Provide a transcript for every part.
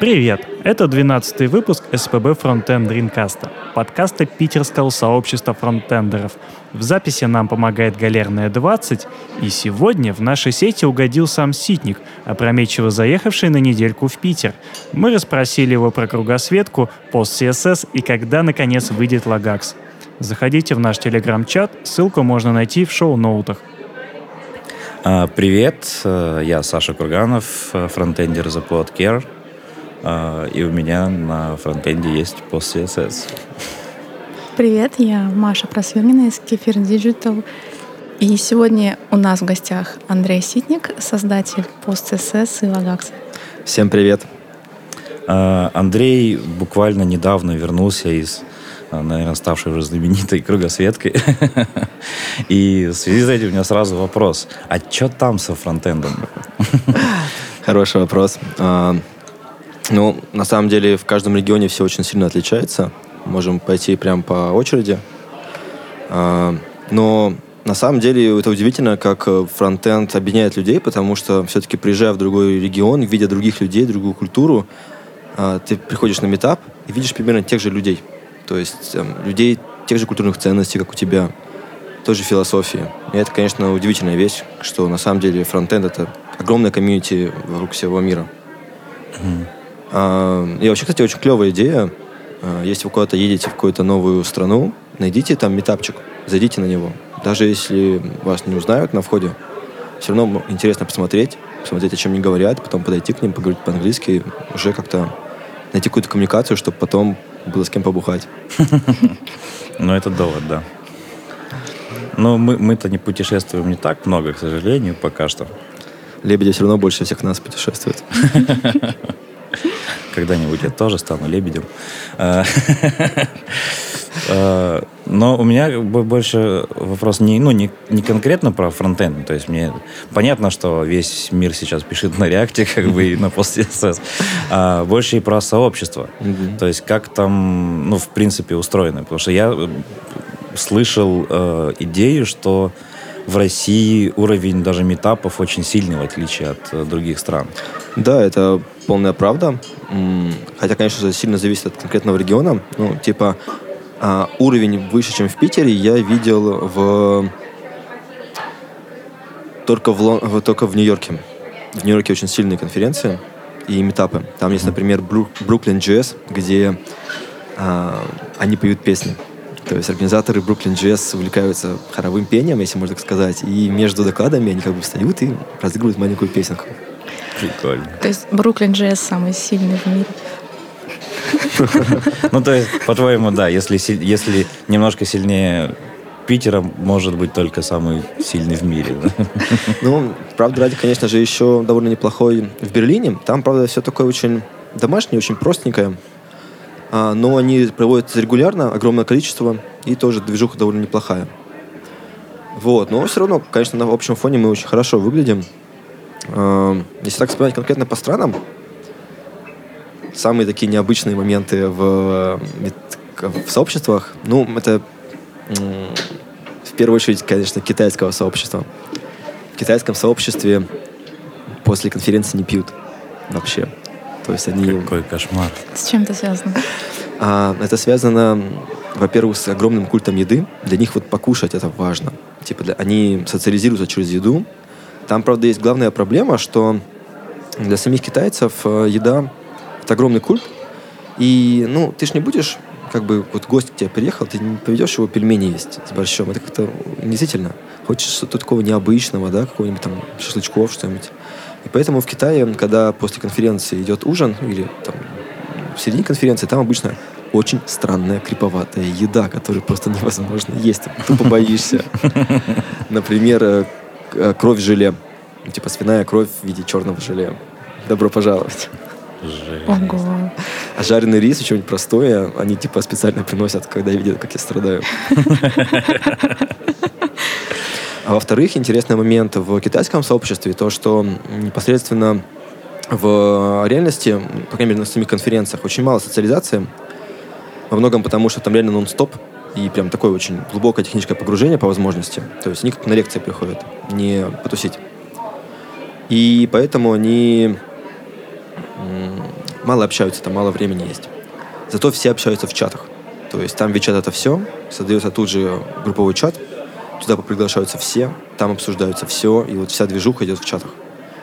Привет! Это 12 выпуск СПБ Frontend Дринкаста, подкаста питерского сообщества фронтендеров. В записи нам помогает Галерная 20, и сегодня в нашей сети угодил сам Ситник, опрометчиво заехавший на недельку в Питер. Мы расспросили его про кругосветку, пост CSS и когда, наконец, выйдет Лагакс. Заходите в наш телеграм-чат, ссылку можно найти в шоу-ноутах. А, привет, э, я Саша Курганов, э, фронтендер Pod Care. И у меня на фронтенде есть пост CSS. Привет, я Маша Просвирнина из Кефир Digital. И сегодня у нас в гостях Андрей Ситник, создатель пост CSS и Lagax. Всем привет. А, Андрей буквально недавно вернулся из а, наверное, ставшей уже знаменитой кругосветкой. И в связи с этим у меня сразу вопрос. А что там со фронтендом? Хороший вопрос. Ну, на самом деле, в каждом регионе все очень сильно отличается. Можем пойти прямо по очереди. А, но на самом деле это удивительно, как э, фронтенд объединяет людей, потому что все-таки приезжая в другой регион, видя других людей, другую культуру, а, ты приходишь на метап и видишь примерно тех же людей. То есть людей тех же культурных ценностей, как у тебя, той же философии. И это, конечно, удивительная вещь, что на самом деле фронтенд — это огромная комьюнити вокруг всего мира. Mm. И вообще, кстати, очень клевая идея. А, если вы куда-то едете в какую-то новую страну, найдите там метапчик, зайдите на него. Даже если вас не узнают на входе, все равно интересно посмотреть, посмотреть, о чем они говорят, потом подойти к ним, поговорить по-английски, уже как-то найти какую-то коммуникацию, чтобы потом было с кем побухать. Ну, это довод, да. Но мы, мы-то не путешествуем не так много, к сожалению, пока что. Лебеди все равно больше всех нас путешествуют. Когда-нибудь я тоже стану лебедем. А, а, но у меня больше вопрос не, ну, не, не конкретно про фронтенд. То есть мне понятно, что весь мир сейчас пишет на реакте, как бы и на PostCSS. А больше и про сообщество. То есть как там, ну, в принципе, устроено. Потому что я слышал э, идею, что в России уровень даже метапов очень сильный, в отличие от э, других стран. Да, это полная правда. Хотя, конечно, это сильно зависит от конкретного региона. Ну, типа, а, уровень выше, чем в Питере, я видел в... Только в, только в Нью-Йорке. В Нью-Йорке очень сильные конференции и метапы. Там есть, например, Brooklyn Jazz, где а, они поют песни. То есть организаторы Brooklyn Jazz увлекаются хоровым пением, если можно так сказать, и между докладами они как бы встают и разыгрывают маленькую песенку. Прикольно. То есть Бруклин Джесс самый сильный в мире. Ну, то есть, по-твоему, да, если, если немножко сильнее Питера, может быть только самый сильный в мире. Ну, правда, ради, конечно же, еще довольно неплохой в Берлине. Там, правда, все такое очень домашнее, очень простенькое. А, но они проводят регулярно, огромное количество, и тоже движуха довольно неплохая. Вот, но все равно, конечно, на общем фоне мы очень хорошо выглядим. Эм, если так вспоминать конкретно по странам, самые такие необычные моменты в, в сообществах, ну, это в первую очередь, конечно, китайского сообщества. В китайском сообществе после конференции не пьют вообще. То есть они... Какой кошмар. С чем это связано? А, это связано, во-первых, с огромным культом еды. Для них вот покушать это важно. Типа для... они социализируются через еду, там, правда, есть главная проблема, что для самих китайцев э, еда — это огромный культ. И, ну, ты ж не будешь, как бы, вот гость к тебе приехал, ты не поведешь его пельмени есть с борщом. Это как-то унизительно. Хочешь что-то такого необычного, да, какого-нибудь там шашлычков, что-нибудь. И поэтому в Китае, когда после конференции идет ужин, или там в середине конференции, там обычно очень странная, криповатая еда, которую просто невозможно есть. Тупо боишься. Например, э, Э, кровь желе. Типа свиная кровь в виде черного желе. Добро пожаловать. Ого. А жареный рис, что-нибудь простое, они типа специально приносят, когда видят, как я страдаю. А во-вторых, интересный момент в китайском сообществе, то, что непосредственно в реальности, по крайней мере, на самих конференциях, очень мало социализации. Во многом потому, что там реально нон-стоп и прям такое очень глубокое техническое погружение по возможности. То есть они как на лекции приходят, не потусить. И поэтому они мало общаются, там мало времени есть. Зато все общаются в чатах. То есть там вечат это все, создается тут же групповой чат, туда приглашаются все, там обсуждаются все, и вот вся движуха идет в чатах.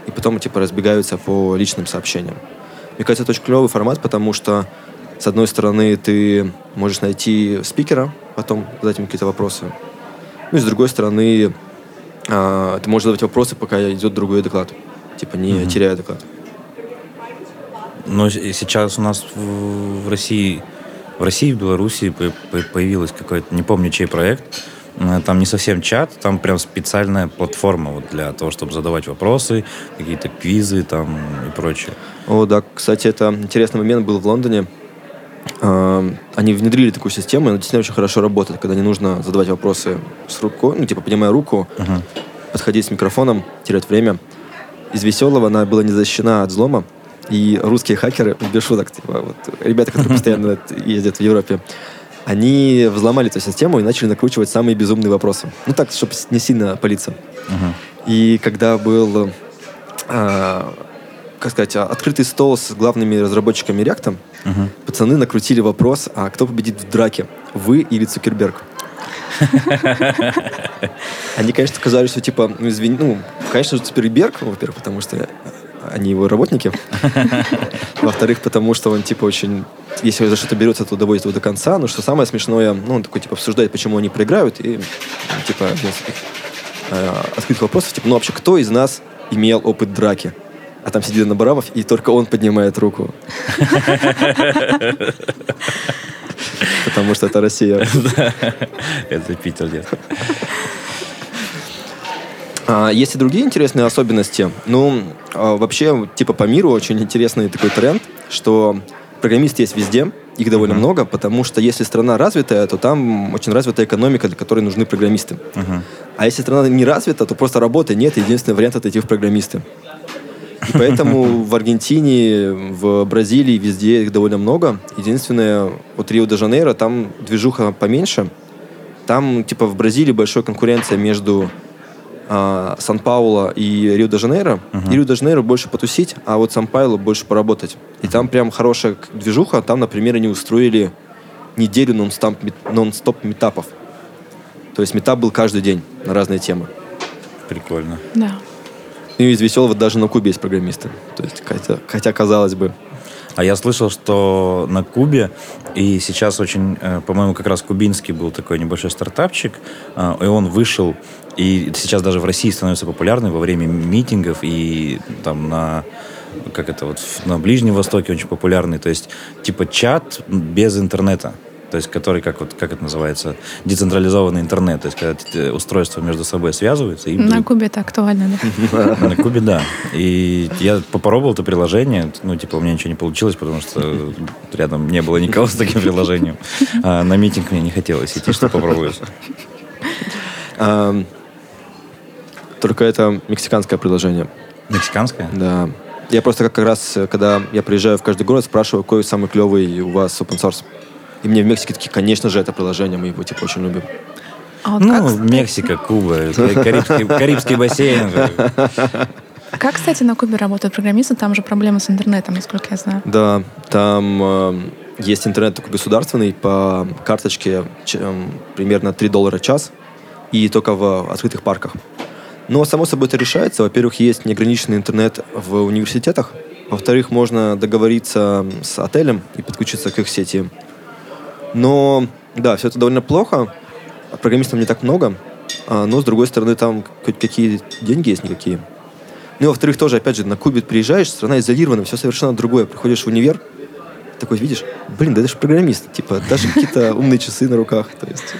И потом типа разбегаются по личным сообщениям. Мне кажется, это очень клевый формат, потому что с одной стороны ты можешь найти спикера, потом задать ему какие-то вопросы. Ну и с другой стороны а, ты можешь задавать вопросы, пока идет другой доклад. Типа не mm-hmm. теряя доклад. Но сейчас у нас в России в России, в Беларуси появилась какой-то, не помню, чей проект, там не совсем чат, там прям специальная платформа вот для того, чтобы задавать вопросы, какие-то квизы там и прочее. О, да, кстати, это интересный момент был в Лондоне. А, они внедрили такую систему, и она действительно очень хорошо работает, когда не нужно задавать вопросы с рукой, ну, типа, поднимая руку, uh-huh. подходить с микрофоном, терять время. Из веселого она была не защищена от взлома, и русские хакеры, без шуток, типа, вот, ребята, которые постоянно ездят в Европе, они взломали эту систему и начали накручивать самые безумные вопросы. Ну так, чтобы не сильно палиться. Uh-huh. И когда был, а, как сказать, открытый стол с главными разработчиками React, uh-huh. пацаны накрутили вопрос, а кто победит в драке, вы или Цукерберг? Они, конечно, сказали, что типа, ну, извини, ну, конечно же, Цукерберг, во-первых, потому что они его работники. Во-вторых, потому что он, типа, очень... Если за что-то берется, то доводит его до конца. Но что самое смешное, ну, он такой, типа, обсуждает, почему они проиграют. И, типа, один из э, открытых вопросов, типа, ну, вообще, кто из нас имел опыт драки? А там сидит Набарамов, и только он поднимает руку. Потому что это Россия. Это Питер, нет. А, есть и другие интересные особенности. Ну, а, вообще, типа по миру очень интересный такой тренд, что программисты есть везде, их довольно uh-huh. много, потому что если страна развитая, то там очень развитая экономика, для которой нужны программисты. Uh-huh. А если страна не развита, то просто работы нет, единственный вариант это идти в программисты. И поэтому в Аргентине, в Бразилии, везде их довольно много. Единственное, вот Рио-де-Жанейро, там движуха поменьше. Там, типа, в Бразилии большая конкуренция между а, Сан-Пауло и Рио-де-Жанейро. Uh-huh. И Рио-де-Жанейро больше потусить, а вот Сан-Пауло больше поработать. И там прям хорошая движуха. Там, например, они устроили неделю нон-стоп, нон-стоп метапов. То есть метап был каждый день на разные темы. Прикольно. Да. Ну и из веселого даже на Кубе есть программисты. То есть, хотя, хотя казалось бы, а я слышал, что на Кубе, и сейчас очень, э, по-моему, как раз кубинский был такой небольшой стартапчик, э, и он вышел, и сейчас даже в России становится популярным во время митингов и там на как это вот на Ближнем Востоке очень популярный, то есть типа чат без интернета то есть который, как, вот, как это называется, децентрализованный интернет, то есть когда устройства между собой связываются. И на Кубе это актуально, да? На Кубе, да. И я попробовал это приложение, ну, типа, у меня ничего не получилось, потому что рядом не было никого с таким приложением. А на митинг мне не хотелось идти, что попробую. Только это мексиканское приложение. Мексиканское? Да. Я просто как раз, когда я приезжаю в каждый город, спрашиваю, какой самый клевый у вас open source. И мне в Мексике такие, конечно же, это приложение, мы его типа очень любим. А вот ну, как, Мексика, Куба, Карибский, Карибский бассейн. Как, кстати, на Кубе работают программисты? Там же проблемы с интернетом, насколько я знаю. Да, там э, есть интернет такой государственный по карточке э, примерно 3 доллара в час и только в открытых парках. Но, само собой, это решается. Во-первых, есть неограниченный интернет в университетах. Во-вторых, можно договориться с отелем и подключиться к их сети. Но, да, все это довольно плохо. Программистов не так много. А, но, с другой стороны, там хоть какие деньги есть никакие. Ну и во-вторых, тоже, опять же, на Кубе приезжаешь, страна изолирована, все совершенно другое. Приходишь в универ, такой видишь, блин, да это же программист, типа, даже какие-то умные часы на руках, то есть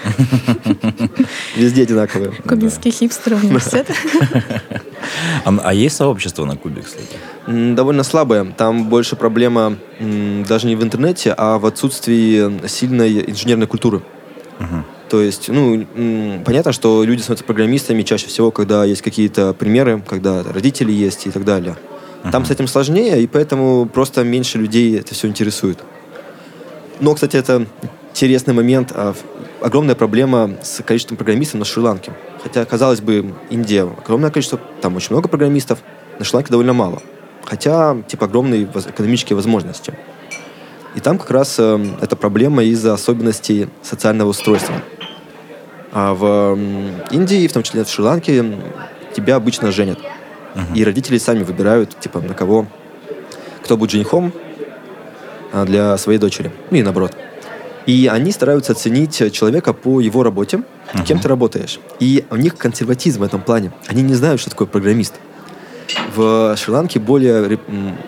везде одинаковые. Кубинский хипстер университет. А, а есть сообщество на Кубе, кстати? Довольно слабое. Там больше проблема даже не в интернете, а в отсутствии сильной инженерной культуры. То есть, ну, понятно, что люди становятся программистами чаще всего, когда есть какие-то примеры, когда родители есть и так далее. Там с этим сложнее, и поэтому просто меньше людей это все интересует. Но, кстати, это интересный момент. А, огромная проблема с количеством программистов на Шри-Ланке. Хотя, казалось бы, Индия огромное количество, там очень много программистов, на Шри-Ланке довольно мало. Хотя, типа, огромные экономические возможности. И там как раз э, эта проблема из-за особенностей социального устройства. А в Индии, в том числе в Шри-Ланке, тебя обычно женят. И родители сами выбирают, типа, на кого, кто будет женихом а, для своей дочери. Ну и наоборот. И они стараются оценить человека по его работе, кем ты работаешь. И у них консерватизм в этом плане. Они не знают, что такое программист. В Шри-Ланке более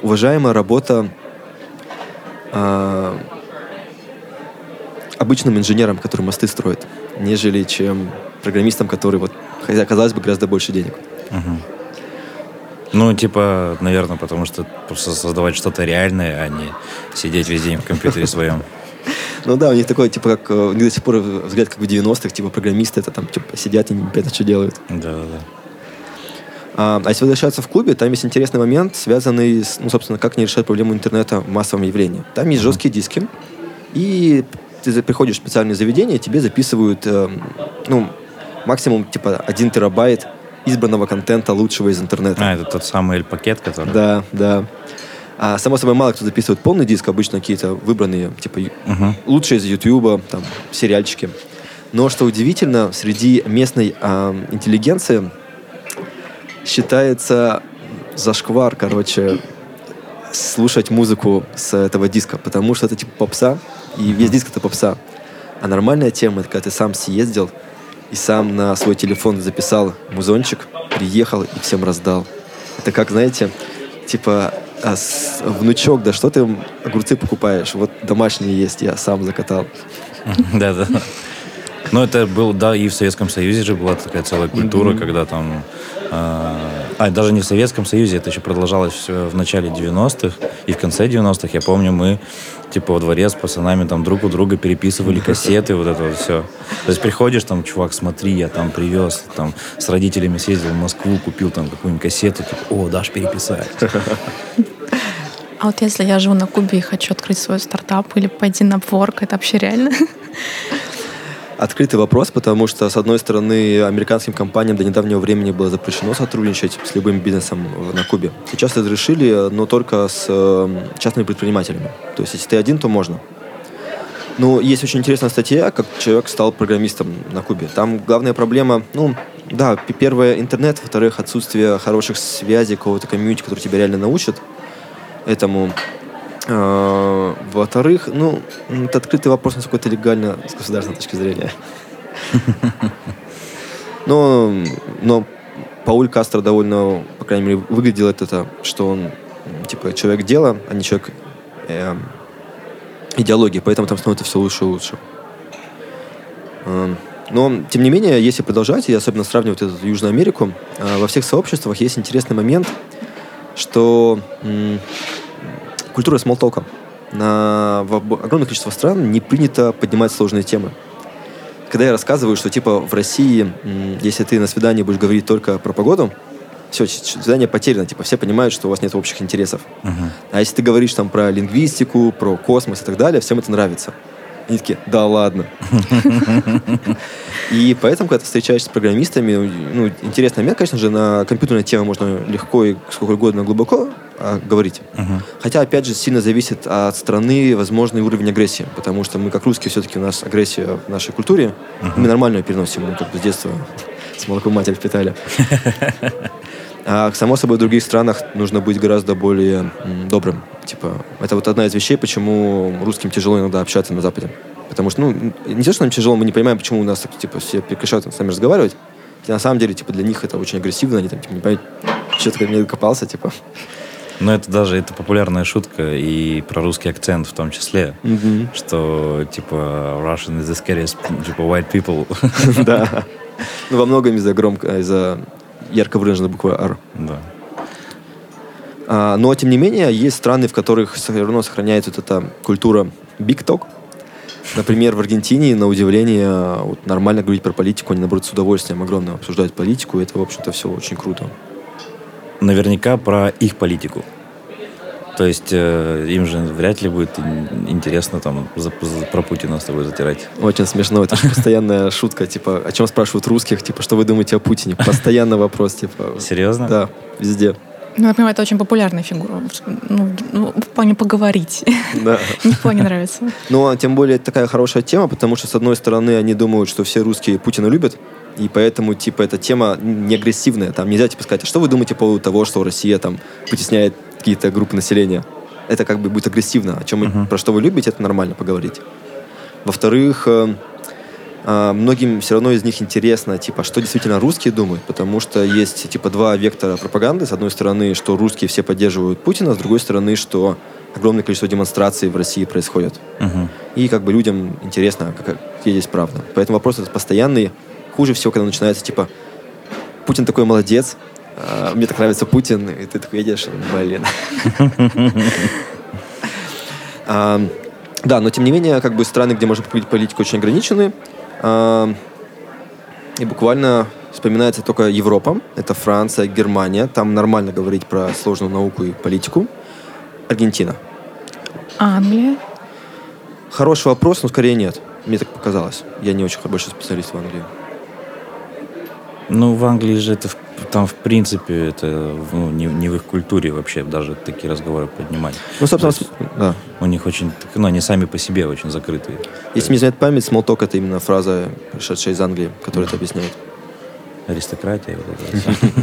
уважаемая работа а, обычным инженером, который мосты строит, нежели чем программистом, который, вот, хотя, казалось бы, гораздо больше денег. Ну, типа, наверное, потому что просто создавать что-то реальное, а не сидеть весь день в компьютере своем. Ну да, у них такой, типа, как, э, у них до сих пор взгляд, как в 90-х, типа, программисты это там, типа, сидят и непонятно, что делают. Да-да-да. А, а если возвращаться в клубе, там есть интересный момент, связанный с, ну, собственно, как не решать проблему интернета в массовом явлении. Там есть жесткие диски, и ты приходишь в специальное заведение, тебе записывают, эм, ну, максимум, типа, один терабайт избранного контента лучшего из интернета. А, это тот самый L-пакет, который... Да, да. А, само собой, мало кто записывает полный диск, обычно какие-то выбранные, типа, Мгм. лучшие из Ютуба, там, сериальчики. Но, что удивительно, среди местной а, интеллигенции считается зашквар, короче, слушать музыку с этого диска, потому что это типа попса, и весь диск это попса. А нормальная тема, это когда ты сам съездил и сам на свой телефон записал музончик, приехал и всем раздал. Это как, знаете, типа а, с- внучок, да что ты огурцы покупаешь? Вот домашние есть, я сам закатал. Да-да. Ну, это был, да, и в Советском Союзе же была такая целая культура, когда там... А, даже не в Советском Союзе, это еще продолжалось в начале 90-х и в конце 90-х. Я помню, мы типа во дворе с пацанами там друг у друга переписывали кассеты, вот это вот все. То есть приходишь, там, чувак, смотри, я там привез, там, с родителями съездил в Москву, купил там какую-нибудь кассету, типа, о, дашь переписать. А вот если я живу на Кубе и хочу открыть свой стартап или пойти на Upwork, это вообще реально? Открытый вопрос, потому что, с одной стороны, американским компаниям до недавнего времени было запрещено сотрудничать с любым бизнесом на Кубе. Сейчас разрешили, но только с э, частными предпринимателями. То есть, если ты один, то можно. Ну, есть очень интересная статья, как человек стал программистом на Кубе. Там главная проблема, ну, да, первое, интернет, во-вторых, отсутствие хороших связей, какого-то комьюнити, который тебя реально научит этому. А, Во-вторых, ну, это открытый вопрос, насколько это легально с государственной точки зрения. Но, но Пауль Кастро довольно, по крайней мере, выглядел это, это, что он типа человек дела, а не человек эм, идеологии, поэтому там становится все лучше и лучше. Эм, Но, тем не менее, если продолжать, и особенно сравнивать эту Южную Америку, э, во всех сообществах есть интересный момент, что культура смолтока. На, в огромное количество стран не принято поднимать сложные темы. Когда я рассказываю, что типа в России, если ты на свидании будешь говорить только про погоду, все, свидание потеряно, типа все понимают, что у вас нет общих интересов. А если ты говоришь там про лингвистику, про космос и так далее, всем это нравится. Они такие, да ладно. И поэтому, когда ты встречаешься с программистами, ну, интересный момент, конечно же, на компьютерные темы можно легко и сколько угодно глубоко а, говорить. Хотя, опять же, сильно зависит от страны возможный уровень агрессии, потому что мы, как русские, все-таки у нас агрессия в нашей культуре, мы нормально ее переносим, мы как бы с детства с молоком матери впитали. А, само собой, в других странах нужно быть гораздо более добрым. Типа, это вот одна из вещей, почему русским тяжело иногда общаться на Западе. Потому что, ну, не то, что нам тяжело, мы не понимаем, почему у нас, типа, все прекращают с нами разговаривать. Хотя на самом деле, типа, для них это очень агрессивно, они там, типа, не понимают, что ты ко мне докопался, типа. Но это даже это популярная шутка и про русский акцент в том числе, что типа Russian is the scariest, типа white people. Да. Ну, во многом из-за громко, из-за ярко выраженной буквы «Р». Да. А, но, тем не менее, есть страны, в которых все равно сохраняется вот эта культура big talk. Например, в Аргентине, на удивление, вот, нормально говорить про политику, они, наоборот, с удовольствием огромно обсуждают политику, и это, в общем-то, все очень круто. Наверняка про их политику. То есть э, им же вряд ли будет ин- интересно там за- за- про Путина с тобой затирать. Очень смешно, это же постоянная шутка, типа, о чем спрашивают русских, типа, что вы думаете о Путине? Постоянно вопрос, типа. Серьезно? Да, везде. Ну, я понимаю, это очень популярная фигура. Ну, ну, в плане поговорить. Да. Никто не нравится. Ну, а тем более это такая хорошая тема, потому что, с одной стороны, они думают, что все русские Путина любят, и поэтому, типа, эта тема не агрессивная. Там нельзя, типа, сказать, а что вы думаете по поводу того, что Россия там потесняет какие-то группы населения? Это как бы будет агрессивно. О чем вы- про что вы любите, это нормально поговорить. Во-вторых, э, а, многим все равно из них интересно, типа, что действительно русские думают, потому что есть, типа, два вектора пропаганды. С одной стороны, что русские все поддерживают Путина, с другой стороны, что огромное количество демонстраций в России происходит. Мгм. И как бы людям интересно, как, где здесь правда. Поэтому вопрос этот постоянный. Хуже всего, когда начинается, типа, Путин такой молодец, мне так нравится Путин, и ты такой едешь, блин. А, Да, но тем не менее, как бы страны, где можно поговорить политику, очень ограничены. А, И буквально вспоминается только Европа. Это Франция, Германия. Там нормально говорить про сложную науку и политику. Аргентина. А Англия? Хороший вопрос, но скорее нет. Мне так показалось. Я не очень большой специалист в Англии. Ну, в Англии же это, там, в принципе, это ну, не, не в их культуре вообще даже такие разговоры поднимать. Ну, собственно, есть да. У них очень, ну, они сами по себе очень закрытые. Если мне изменяет память, talk — это именно фраза, пришедшая из Англии, которая это объясняет. Аристократия. Вот это всё.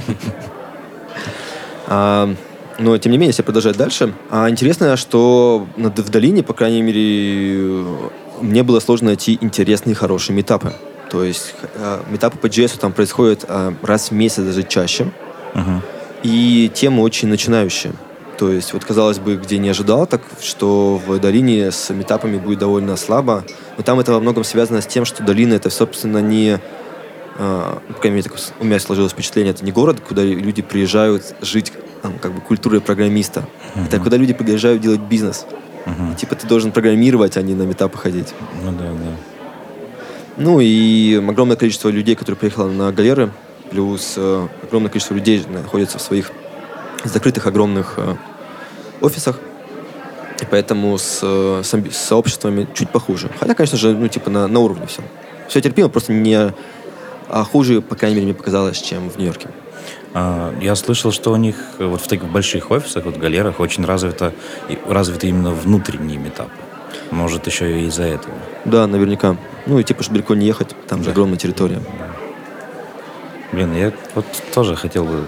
А, но, тем не менее, если продолжать дальше, а, интересно, что в долине, по крайней мере, мне было сложно найти интересные, хорошие метапы. То есть а, метапы по JS там происходят а, раз в месяц, даже чаще. Мгм. И темы очень начинающие. То есть, вот казалось бы, где не ожидал, так что в долине с метапами будет довольно слабо. Но там это во многом связано с тем, что долина это, собственно, не... а, ну, по крайней мере, так у меня сложилось впечатление, это не город, куда люди приезжают жить там, как бы культурой программиста. Это куда люди приезжают делать бизнес. Мгм. Типа ты должен программировать, а не на метапы ходить. Ну да, да. Ну и огромное количество людей, которые приехало на галеры, плюс э, огромное количество людей находится в своих закрытых огромных э, офисах. И поэтому с, э, с сообществами чуть похуже. Хотя, конечно же, ну, типа на, на уровне все. Все терпимо, просто не а хуже, по крайней мере, мне показалось, чем в Нью-Йорке. А, Я слышал, что у них э, вот в таких больших офисах, вот галерах, очень развито, развиты именно внутренние метапы. Может, еще и из-за этого. Да, наверняка. Ну и типа, чтобы далеко не ехать, там же Да. огромная территория. Блин, я вот тоже хотел бы...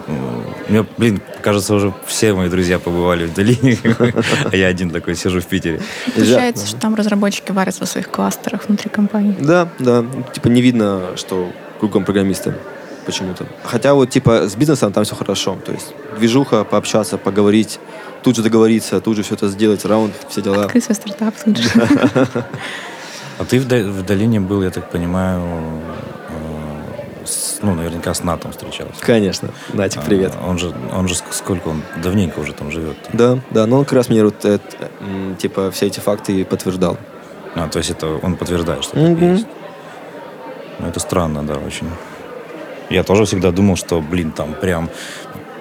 Мне, блин, кажется, уже все мои друзья побывали в долине, а я один такой сижу в Питере. Получается, что там разработчики варятся в своих кластерах внутри компании. Да, да. Типа не видно, что кругом программисты почему-то. Хотя вот типа с бизнесом там все хорошо. То есть движуха, пообщаться, поговорить, тут же договориться, тут же все это сделать, раунд, все дела. Открыть свой стартап тут же. А ты в, до- в долине был, я так понимаю, э, ну, наверняка с Натом встречался. Конечно. Натик, привет. А, Он же, он же ск- сколько он давненько уже там живет. Да, да, но он как раз мне вот это, типа все эти факты и подтверждал. А, то есть это он подтверждает, что и Мгм. есть. Ну, это странно, да, очень. Я тоже всегда думал, что, блин, там прям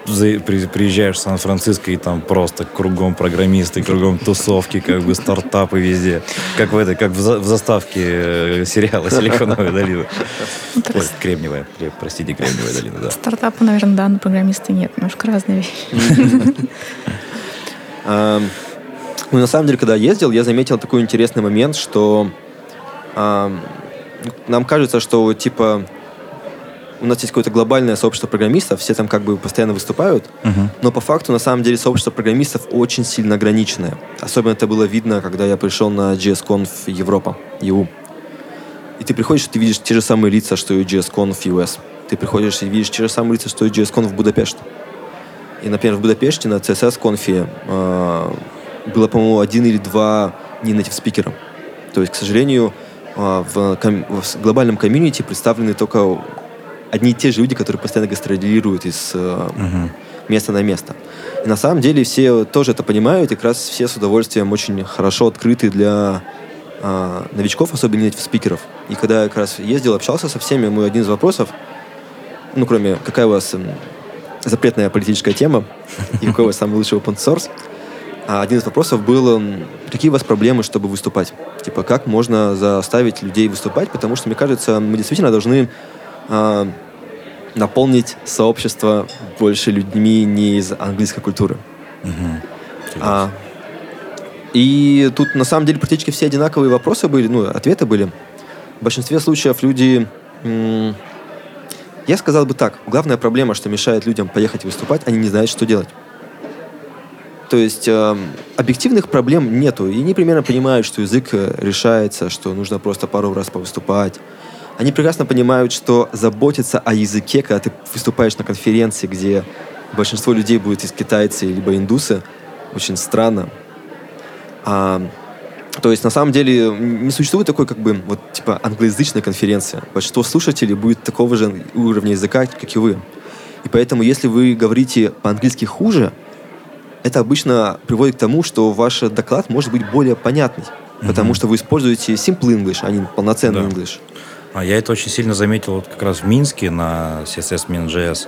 приезжаешь в Сан-Франциско и там просто кругом программисты, кругом тусовки, как бы стартапы везде. Как в этой, как в, за- в заставке э, сериала «Силиконовая долина». Ой, Кремниевая, Кре- простите, Кремниевая долина, да. Стартапы, наверное, да, но программисты нет. Немножко разные вещи. Ам, Ну, на самом деле, когда я ездил, я заметил такой интересный момент, что ам, нам кажется, что типа у нас есть какое-то глобальное сообщество программистов, все там как бы постоянно выступают, Мгм. но по факту, на самом деле, сообщество программистов очень сильно ограниченное. Особенно это было видно, когда я пришел на JSConf Европа, EU. И ты приходишь, и ты видишь те же самые лица, что и JSConf US. Ты приходишь и видишь те же самые лица, что и JSConf в Будапешт. И, например, в Будапеште на CSS-конфе э, было, по-моему, один или два не native спикера. То есть, к сожалению, э, в, ком- в глобальном комьюнити представлены только одни и те же люди, которые постоянно гастролируют из э, Мгм. места на место. И на самом деле все тоже это понимают, и как раз все с удовольствием очень хорошо открыты для а, новичков, особенно native спикеров. И когда я как раз ездил, общался со всеми, мой один из вопросов, ну, кроме, какая у вас м, запретная политическая тема, и какой у вас самый лучший open source, а один из вопросов был, м, какие у вас проблемы, чтобы выступать? Типа, как можно заставить людей выступать, потому что, мне кажется, мы действительно должны а, наполнить сообщество больше людьми не из английской культуры. А, и тут на самом деле практически все одинаковые вопросы были, ну, ответы были. В большинстве случаев люди... м, Я сказал бы так, главная проблема, что мешает людям поехать выступать, они не знают, что делать. То есть эм, объективных проблем нету, и они примерно понимают, что язык э, решается, что нужно просто пару раз повыступать. Они прекрасно понимают, что заботиться о языке, когда ты выступаешь на конференции, где большинство людей будет из китайцы либо индусы, очень странно. А, то есть, на самом деле, не существует такой, как бы, вот, типа, англоязычной конференции. Большинство слушателей будет такого же уровня языка, как и вы. И поэтому, если вы говорите по-английски хуже, это обычно приводит к тому, что ваш доклад может быть более понятный. Потому что вы используете simple English, а не полноценный Да. English. А я это очень сильно заметил вот как раз в Минске на CSS Min.js.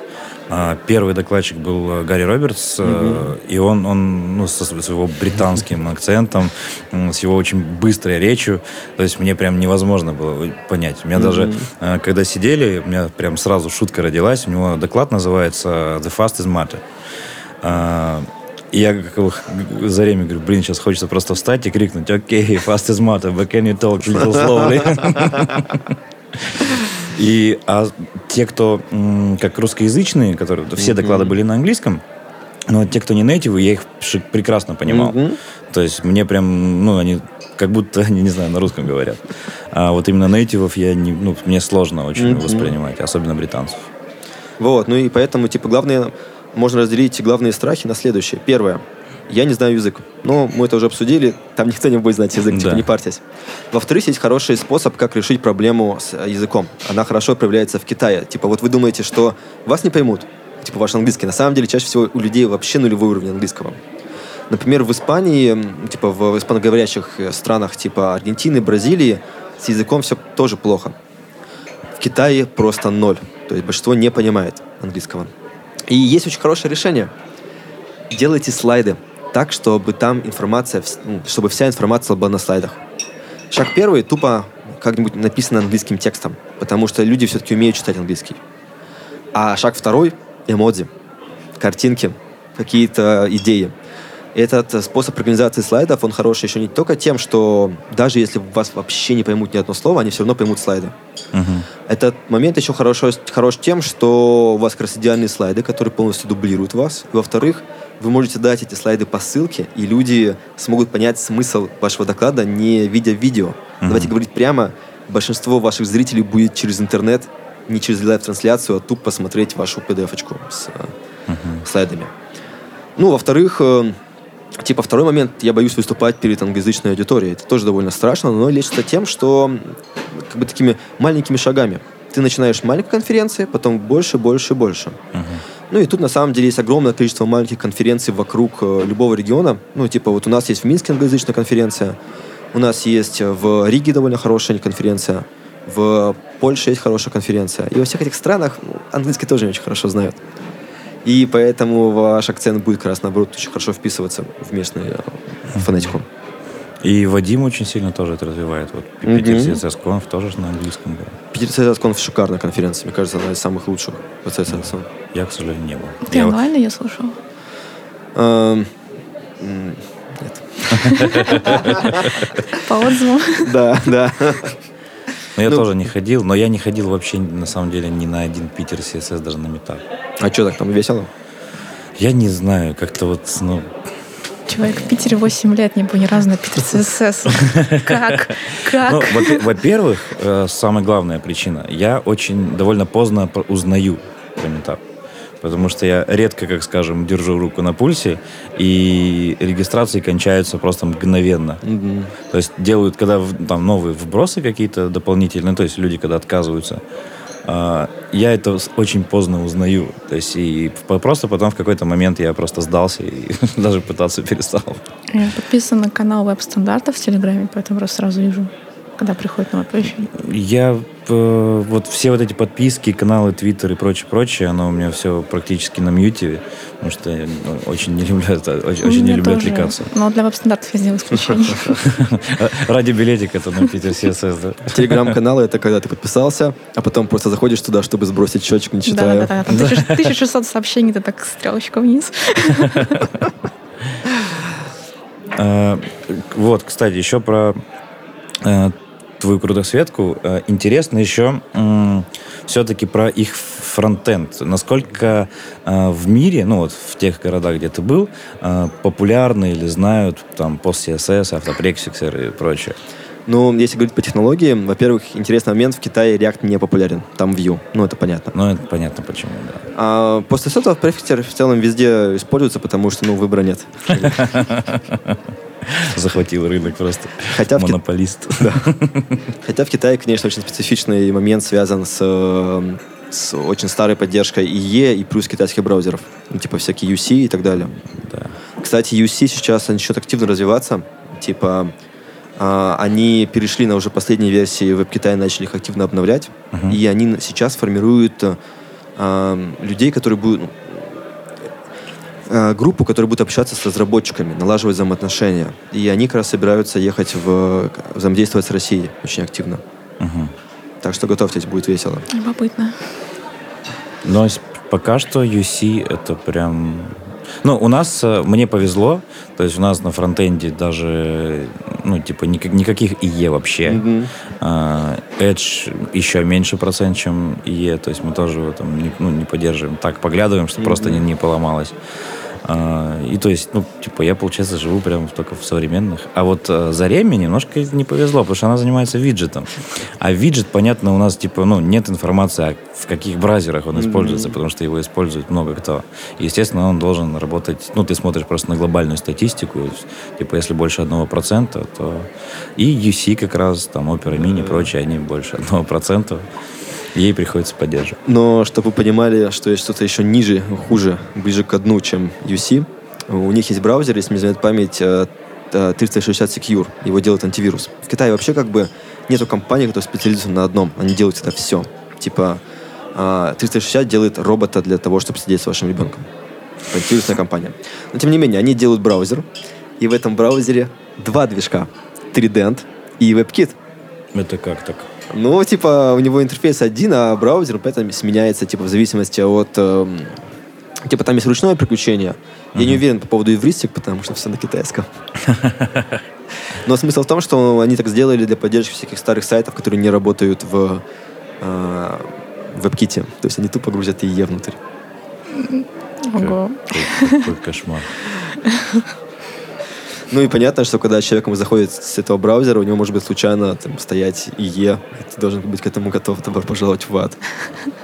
А, Первый докладчик был э, Гарри Робертс, э, и он, он ну, со своего британским акцентом, с его очень быстрой речью, то есть мне прям невозможно было понять. У меня даже, э, когда сидели, у меня прям сразу шутка родилась, у него доклад называется «The Fast is Matter». А, И я как за время говорю, блин, сейчас хочется просто встать и крикнуть, окей, fast is matter, but can you talk little slowly? И а те, кто как русскоязычные, которые все доклады были на английском, но те, кто не нейтивы, я их прекрасно понимал. То есть мне прям, ну, они как будто, они, не знаю, на русском говорят. А вот именно нейтивов я не, ну, мне сложно очень воспринимать, особенно британцев. Вот, ну и поэтому, типа, главное, можно разделить главные страхи на следующее. Первое. Я не знаю язык. Ну, мы это уже обсудили, там никто не будет знать язык, типа, Да. не парьтесь. Во-вторых, есть хороший способ, как решить проблему с э, языком. Она хорошо проявляется в Китае. Типа, вот вы думаете, что вас не поймут, типа, ваш английский. На самом деле, чаще всего у людей вообще нулевой уровень английского. Например, в Испании, типа, в испаноговорящих э, странах, типа, Аргентины, Бразилии, с языком все тоже плохо. В Китае просто ноль. То есть большинство не понимает английского. И есть очень хорошее решение. Делайте слайды так, чтобы там информация, ну, чтобы вся информация была на слайдах. Шаг первый тупо как-нибудь написано английским текстом, потому что люди все-таки умеют читать английский. А шаг второй — эмодзи, картинки, какие-то идеи. Этот способ организации слайдов, он хороший еще не только тем, что даже если вас вообще не поймут ни одно слово, они все равно поймут слайды. Мгм. Этот момент еще хорошо, хорош тем, что у вас как раз идеальные слайды, которые полностью дублируют вас. И, во-вторых, вы можете дать эти слайды по ссылке, и люди смогут понять смысл вашего доклада, не видя видео. Давайте говорить прямо, большинство ваших зрителей будет через интернет, не через live-трансляцию, а тупо посмотреть вашу PDF-очку с э, слайдами. Ну, во-вторых, э, типа второй момент, я боюсь выступать перед англоязычной аудиторией. Это тоже довольно страшно, но лечится тем, что как бы такими маленькими шагами. Ты начинаешь маленькой конференции, потом больше, больше, больше. Ну и тут на самом деле есть огромное количество маленьких конференций вокруг э, любого региона. Ну, типа вот у нас есть в Минске англоязычная конференция, у нас есть в Риге довольно хорошая конференция, в Польше есть хорошая конференция. И во всех этих странах ну, английский тоже не очень хорошо знают. И поэтому ваш акцент будет как раз наоборот очень хорошо вписываться в местную э, фонетику. И Вадим очень сильно тоже это развивает. Вот. Питер CSS Conf тоже на английском был. Питер CSS Conf шикарная конференция. Мне кажется, одна из самых лучших по CSS. Я, к сожалению, не был. Ты Я онлайн ее слушал? Эм, По отзывам? Да, да. Ну, я Ну- тоже не ходил, но я не ходил вообще, на самом деле, ни на один Питер CSS, даже на метап. А что так там весело? Я не знаю, как-то вот, ну, Человек в Питере 8 лет не был ни разу на Питер ЦСС. Как? Как? Ну, во- во-первых, э, самая главная причина. Я очень довольно поздно узнаю про метап. Потому что я редко, как скажем, держу руку на пульсе, и регистрации кончаются просто мгновенно. Мгм. То есть делают, когда там новые вбросы какие-то дополнительные, то есть люди, когда отказываются, я это очень поздно узнаю. То есть и по- просто потом в какой-то момент я просто сдался и даже пытаться перестал. Я подписан на канал веб-стандартов в Телеграме, поэтому просто сразу вижу, когда приходит новое оповещение. Я э, вот все вот эти подписки, каналы, твиттер и прочее, прочее, оно у меня все практически на мьюте, потому что я ну, очень не люблю это, очень, очень не люблю тоже. отвлекаться. Но для веб-стандартов я сделаю исключение. Ради билетика это на Питер CSS, да? Телеграм-каналы это когда ты подписался, а потом просто заходишь туда, чтобы сбросить счетчик, не читая. Да, да, да. 1600 сообщений, ты так стрелочка вниз. Э, вот, кстати, еще про э, твою крутосветку. Э, интересно еще все-таки про их фронтенд. Насколько в мире, ну вот в тех городах, где ты был, популярны или знают там пост CSS, автопрексиксер и прочее? Ну, если говорить по технологии, во-первых, интересный момент, в Китае React не популярен, там Vue, ну, это понятно. Ну, это понятно почему, да. А после этого префиксер в целом везде используется, потому что, ну, выбора нет. Захватил рынок просто. Хотя Монополист. Да. Хотя в Китае, конечно, очень специфичный момент связан с, с очень старой поддержкой IE и плюс китайских браузеров. Ну, типа всякие UC и так далее. Да. Кстати, UC сейчас начнет активно развиваться. Типа а, они перешли на уже последние версии веб-Китая, начали их активно обновлять. Uh-huh. И они сейчас формируют а, людей, которые будут а, группу, которая будет общаться с разработчиками, налаживать взаимоотношения. И они как раз собираются ехать в взаимодействовать с Россией очень активно. Угу. Так что готовьтесь, будет весело. Любопытно. Но пока что UC это прям ну, у нас, э, мне повезло, то есть у нас на фронтенде даже, ну, типа, никак, никаких ИЕ вообще. Mm-hmm. Edge еще меньше процент, чем ИЕ, то есть мы тоже в этом не, ну, не поддерживаем. Так, поглядываем, что mm-hmm. просто не, не поломалось. А, и то есть, ну, типа, я, получается, живу прям только в современных. А вот а, Зареме немножко не повезло, потому что она занимается виджетом. А виджет, понятно, у нас, типа, ну, нет информации, о, в каких браузерах он mm-hmm. используется, потому что его использует много кто. И, естественно, он должен работать, ну, ты смотришь просто на глобальную статистику, типа, если больше одного процента, то... И UC как раз, там, Opera Mini и прочие, они больше одного процента ей приходится поддерживать. Но чтобы вы понимали, что есть что-то еще ниже, хуже, ближе к дну, чем UC, у них есть браузер, если мне изменяет память, 360 э, Secure. Его делает антивирус. В Китае вообще как бы нету компании, которая специализируется на одном. Они делают это все. Типа 360 э, делает робота для того, чтобы сидеть с вашим ребенком. Антивирусная компания. Но тем не менее, они делают браузер, и в этом браузере два движка. Trident и WebKit. Это как так? Ну, типа, у него интерфейс один, а браузер поэтому сменяется, типа, в зависимости от... Э, типа, там есть ручное приключение. Mm-hmm. Я не уверен по поводу евристик, потому что все на китайском. Но смысл в том, что они так сделали для поддержки всяких старых сайтов, которые не работают в э, WebKit. То есть они тупо грузят ИЕ внутрь. Ого. Какой кошмар. Ну и понятно, что когда человек заходит с этого браузера, у него может быть случайно там, стоять ИЕ, ты должен быть к этому готов, добро пожаловать в ад.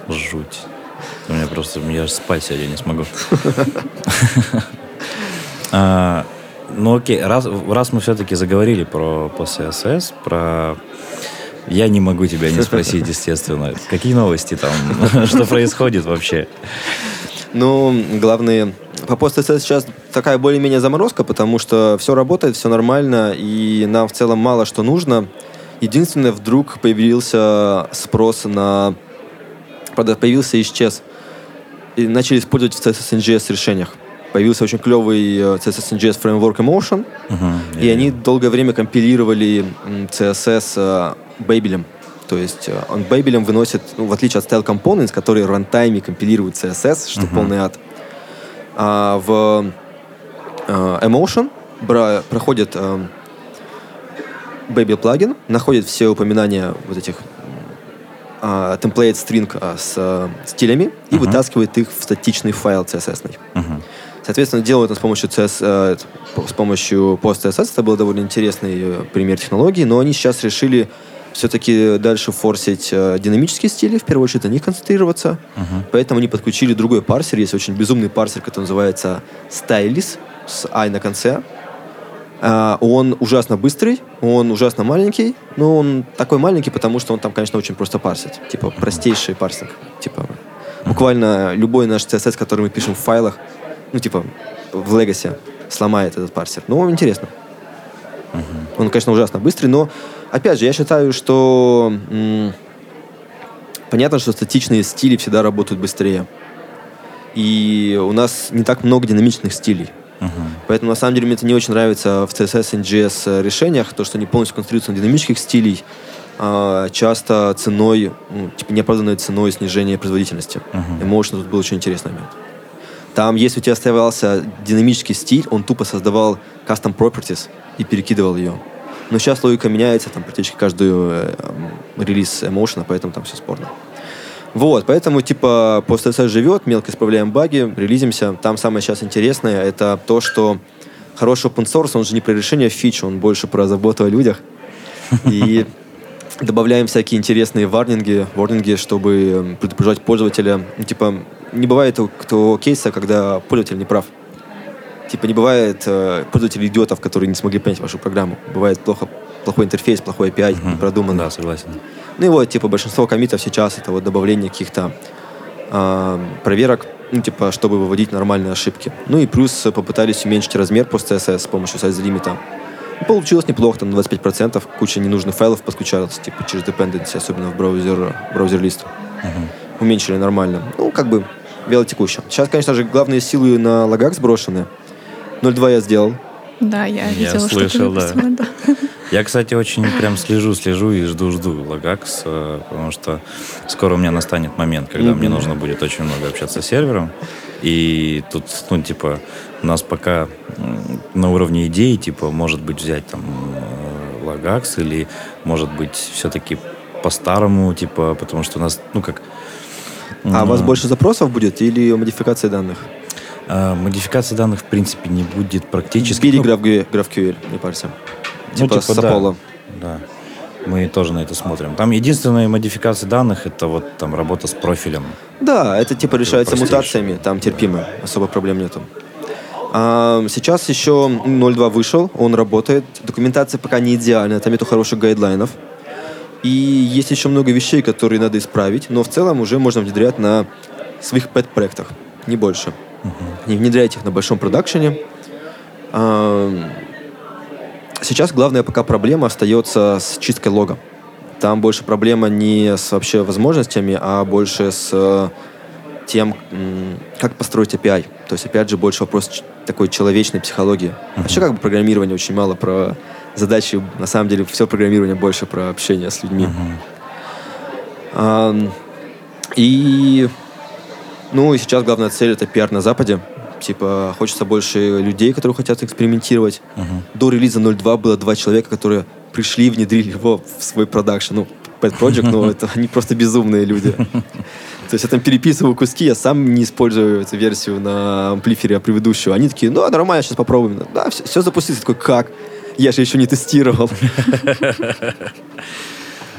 Жуть. У меня просто, я же спать сегодня не смогу. А, ну окей, раз, раз мы все-таки заговорили про PostCSS, про... Я не могу тебя не спросить, естественно. Какие новости там? Что происходит вообще? Ну, главные по PostSS сейчас такая более-менее заморозка, потому что все работает, все нормально, и нам в целом мало что нужно. Единственное, вдруг появился спрос на... Правда, появился и исчез. И начали использовать в CSS NGS решениях. Появился очень клевый э, CSS NGS Framework Emotion, uh-huh, и yeah. они долгое время компилировали CSS Babel. То есть э, он Babel выносит, ну, в отличие от Style Components, которые рантайме компилируют CSS, что uh-huh. полный ад, а, в а, Emotion бра, проходит Baby плагин, находит все упоминания вот этих а, template string а, с а, стилями и uh-huh. вытаскивает их в статичный файл CSS. Uh-huh. Соответственно, делают это с помощью, CS, э, с помощью PostCSS. Это был довольно интересный э, пример технологии, но они сейчас решили все-таки дальше форсить э, динамические стили, в первую очередь на них концентрироваться. Uh-huh. Поэтому они подключили другой парсер. Есть очень безумный парсер, который называется Stylus с i на конце. Uh, он ужасно быстрый, он ужасно маленький, но он такой маленький, потому что он там, конечно, очень просто парсит. Типа простейший парсинг. Типа буквально любой наш CSS, который мы пишем в файлах, ну типа в Legacy, сломает этот парсер. Ну, интересно. Uh-huh. Он, конечно, ужасно быстрый, но Опять же, я считаю, что понятно, что статичные стили всегда работают быстрее. И у нас не так много динамичных стилей. Мгм. Поэтому, на самом деле, мне это не очень нравится в CSS и NGS решениях, то, что они полностью конструируются на динамических стилей, а, часто ценой, ну, типа неоправданной ценой снижения производительности. Мгм. Emotion тут был очень интересный момент. Там, если у тебя оставался динамический стиль, он тупо создавал custom properties и перекидывал ее. Но сейчас логика меняется, там практически каждую э, релиз Emotion, поэтому там все спорно. Вот, поэтому, типа, после CSS живет, мелко исправляем баги, релизимся. Там самое сейчас интересное, это то, что хороший open source, он же не про решение фич, он больше про заботу о людях. И добавляем всякие интересные варнинги, ворнинги, чтобы предупреждать пользователя. Ну, типа, не бывает кто кейса, когда пользователь не прав. Типа, не бывает э, пользователей идиотов, которые не смогли понять вашу программу. Бывает плохо, плохой интерфейс, плохой API, Мгм. непродуманный. Да, согласен. Ну и вот, типа, большинство комитов сейчас это вот добавление каких-то а, проверок, ну, типа, чтобы выводить нормальные ошибки. Ну и плюс э, попытались уменьшить размер пост CSS с помощью size-лимита. Ну, Получилось неплохо, там на 25%, куча ненужных файлов подключалась, типа, через dependency, особенно в браузер, браузер-лист. Уменьшили нормально. Ну, как бы, велотекуще. Сейчас, конечно же, главные силы на лагах сброшены. 0.2 я сделал. Да, я Я видела, слышал, что ты да. да. Я, кстати, очень прям слежу, слежу и жду-жду Лагакс, э, потому что скоро у меня настанет момент, когда мне нужно будет очень много общаться с сервером. И тут, ну, типа, у нас пока на уровне идеи, типа, может быть, взять там э, Лагакс или, может быть, все-таки по-старому, типа, потому что у нас, ну, как... А у вас больше запросов будет или модификации данных? Э, Модификации данных, в принципе, не будет практически. Бери Ну, GraphQL, GraphQL, не парься. Ну, Типа, с да. Apollo. Да. Мы тоже на это смотрим. Там единственная модификация данных это вот там работа с профилем. Да, это типа решается простейшее. мутациями, там терпимо, особо проблем нету. А, сейчас еще 0.2 вышел, он работает. Документация пока не идеальная, там нету хороших гайдлайнов. И есть еще много вещей, которые надо исправить, но в целом уже можно внедрять на своих пэт-проектах, не больше. Не внедряйте их на большом продакшене. Сейчас главная пока проблема остается с чисткой лога. Там больше проблема не с вообще возможностями, а больше с э, тем, как построить API. То есть, опять же, больше вопрос такой человечной психологии. Вообще, как бы программирование очень мало про задачи. На самом деле, все программирование больше про общение с людьми. И, ну, и сейчас главная цель это пиар на Западе. Типа, хочется больше людей, которые хотят экспериментировать. До релиза 0.2 было два человека, которые пришли и внедрили его в свой продакшн. Ну, Pet Project, но это они просто безумные люди. То есть я там переписываю куски, я сам не использую эту версию на амплифере, а предыдущую. Они такие, ну, нормально, сейчас попробуем. Да, все, все запустится. Такой, как? Я же еще не тестировал.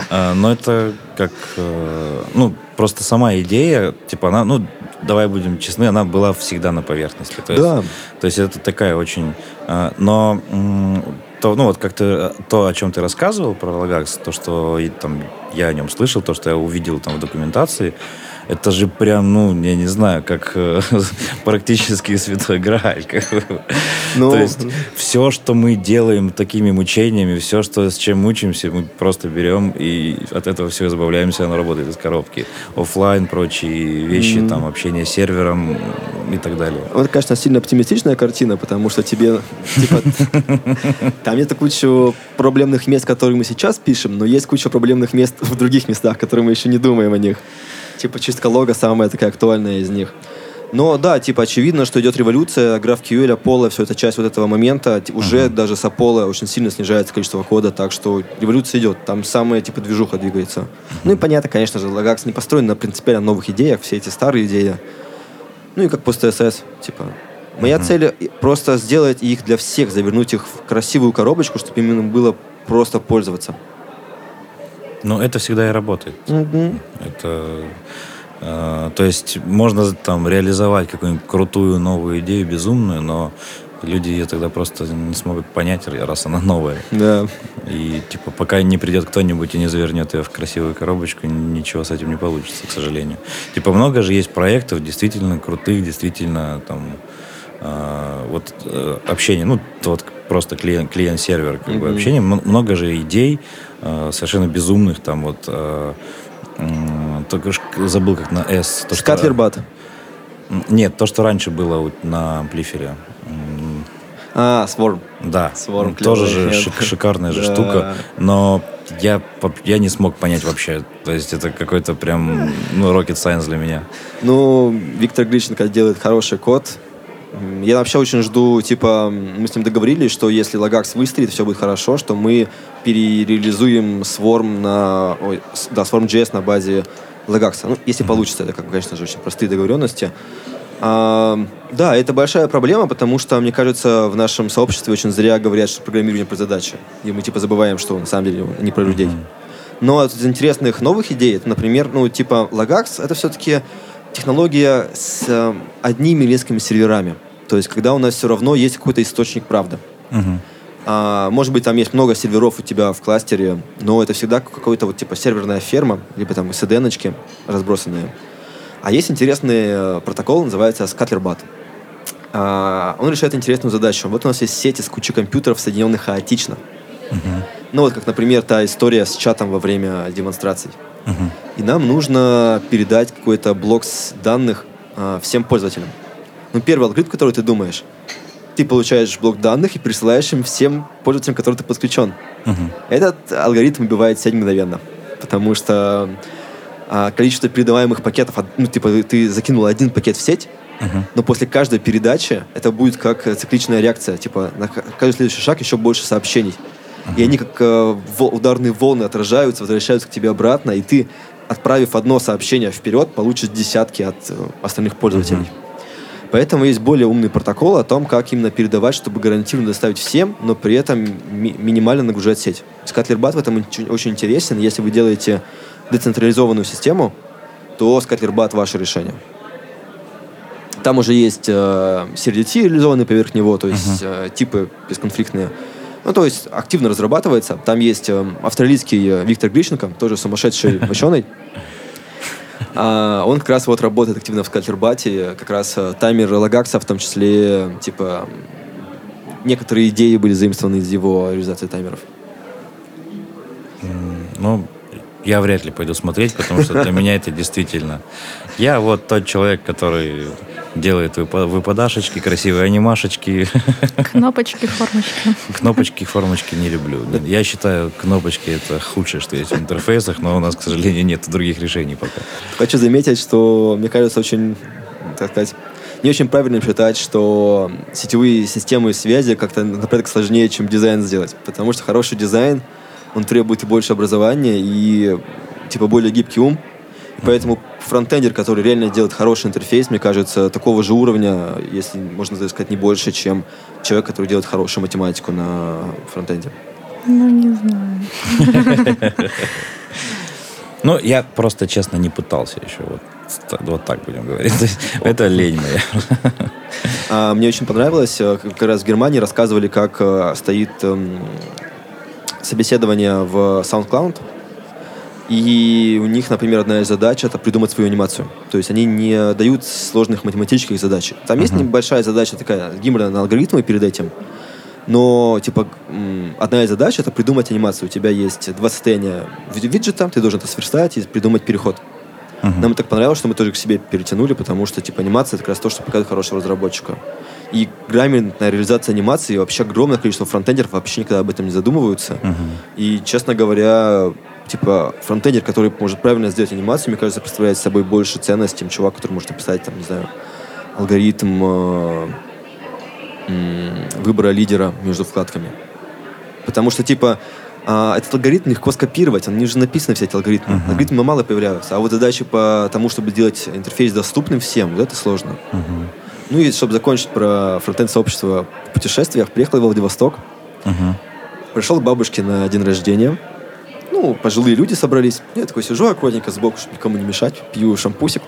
А, но это как, э, ну, просто сама идея, типа, она, ну, давай будем честны, она была всегда на поверхности. То есть, Да. То есть это такая очень... э, Но то, ну вот как ты, то, о чем ты рассказывал про Лагакс, то, что и, там, я о нем слышал, то, что я увидел там в документации, это же прям, ну, я не знаю, как э, практически святой грааль. Ну, То есть все, что мы делаем такими мучениями, все, что, с чем мучаемся, мы просто берем и от этого все избавляемся, оно работает из коробки. Оффлайн, прочие вещи, там, общение с сервером и так далее. Вот, конечно, сильно оптимистичная картина, потому что тебе, типа, там нет кучу проблемных мест, которые мы сейчас пишем, но есть куча проблемных мест в других местах, которые мы еще не думаем о них. Типа, чистка лога самая такая актуальная из них. Но да, типа, очевидно, что идет революция, GraphQL, Apollo, все это часть вот этого момента. Уже даже с Apollo очень сильно снижается количество кода, так что революция идет. Там самая, типа, движуха двигается. Ну и понятно, конечно же, Lagax не построен на принципиально новых идеях, все эти старые идеи. Ну и как пост CSS, типа. Моя цель и- просто сделать их для всех, завернуть их в красивую коробочку, чтобы именно было просто пользоваться. Но это всегда и работает. Это, э, то есть можно там реализовать какую-нибудь крутую новую идею, безумную, но люди ее тогда просто не смогут понять, раз она новая. Да. И типа пока не придет кто-нибудь и не завернет ее в красивую коробочку, ничего с этим не получится, к сожалению. Типа много же есть проектов, действительно крутых, действительно там э, вот э, общение, ну вот просто клиент, клиент-сервер как бы Мгм. общение, много же идей э, совершенно безумных там вот э, Только забыл, как на S. то, что- Скатлербат. М, Нет, то, что раньше было вот на амплифере. А, Swarm. Да, Swarm тоже же шик- шикарная же Да. штука, но я, я не смог понять вообще. То есть это какой-то прям, ну, rocket science для меня. Ну, Виктор Грищенко делает хороший код. Я вообще очень жду, типа, мы с ним договорились, что если Лагакс выстрелит, все будет хорошо, что мы перереализуем Swarm на... Ой, да, Swarm.js на базе Лагакса. Ну, если получится, это, конечно же, очень простые договоренности. А, да, это большая проблема, потому что, мне кажется, в нашем сообществе очень зря говорят, что программирование про задачи. И мы, типа, забываем, что на самом деле не про людей. Но из интересных новых идей, это, например, ну, типа, Lagax, это все-таки технология с э, одними несколькими серверами. То есть, когда у нас все равно есть какой-то источник правды. Мгм. А, может быть, там есть много серверов у тебя в кластере, но это всегда какой-то вот типа серверная ферма, либо там SDN-очки разбросанные. А есть интересный э, протокол, называется Scuttlebot. А, он решает интересную задачу. Вот у нас есть сеть из кучи компьютеров, соединенных хаотично. Ну вот как, например, та история с чатом во время демонстраций. Мгм. И нам нужно передать какой-то блок с данных а, всем пользователям. Ну, первый алгоритм, который ты думаешь, ты получаешь блок данных и присылаешь им всем пользователям, которым ты подключен. Мгм. Этот алгоритм убивает сеть мгновенно, потому что а, количество передаваемых пакетов, ну, типа, ты закинул один пакет в сеть, Мгм. но после каждой передачи это будет как цикличная реакция. Типа, на ка- каждый следующий шаг еще больше сообщений. И они как э, ударные волны отражаются, возвращаются к тебе обратно, и ты, отправив одно сообщение вперед, получишь десятки от э, остальных пользователей. Поэтому есть более умный протокол о том, как именно передавать, чтобы гарантированно доставить всем, но при этом ми- минимально нагружать сеть. Скатлербат в этом очень- интересен. Если вы делаете децентрализованную систему, то Скатлербат ваше решение. Там уже есть э, CRDT реализованный поверх него, то есть э, типы бесконфликтные. Ну, то есть активно разрабатывается. Там есть э, австралийский э, Виктор Грищенко, тоже сумасшедший мощеный. А, он как раз вот работает активно в Скальтербате, как раз э, таймер Лагакса, в том числе, типа, некоторые идеи были заимствованы из его реализации таймеров. Ну, я вряд ли пойду смотреть, потому что для меня это действительно... Я вот тот человек, который делает выпа- выпадашечки, красивые анимашечки. Кнопочки, формочки. Кнопочки, формочки не люблю. Я считаю, кнопочки это худшее, что есть в интерфейсах, но у нас, к сожалению, нет других решений пока. Хочу заметить, что, мне кажется, очень, так сказать, не очень правильно считать, что сетевые системы связи как-то на порядок сложнее, чем дизайн сделать. Потому что хороший дизайн, он требует и больше образования, и типа более гибкий ум. Поэтому фронтендер, который реально делает хороший интерфейс, мне кажется, такого же уровня, если можно так сказать, не больше, чем человек, который делает хорошую математику на фронтенде. Ну, не знаю. Ну, я просто, честно, не пытался еще. Вот, вот так будем говорить. Это лень моя. А, Мне очень понравилось, э, как раз в Германии рассказывали, как э, стоит эм, собеседование в SoundCloud. И у них, например, одна из задач это придумать свою анимацию. То есть они не дают сложных математических задач. Там есть небольшая задача такая, гимна на алгоритмы перед этим. Но, типа, одна из задач это придумать анимацию. У тебя есть два состояния ви- виджета, ты должен это сверстать и придумать переход. Нам так понравилось, что мы тоже к себе перетянули, потому что, типа, анимация это как раз то, что показывает хорошего разработчика. И грамотная реализация анимации, вообще огромное количество фронтендеров вообще никогда об этом не задумываются. И, честно говоря, типа, фронтендер, который может правильно сделать анимацию, мне кажется, представляет собой больше ценность, чем чувак, который может написать, там, не знаю, алгоритм э, выбора лидера между вкладками. Потому что, типа, а, этот алгоритм легко скопировать, они же написаны все эти алгоритмы. Алгоритмы мало появляются. А вот задачи по тому, чтобы сделать интерфейс доступным всем, вот это сложно. Ну и чтобы закончить про фронтенд-сообщество в путешествиях, приехал во Владивосток, Мгм. пришел к бабушке на день рождения. Ну, пожилые люди собрались. Я такой сижу аккуратненько сбоку, чтобы никому не мешать, пью шампусик.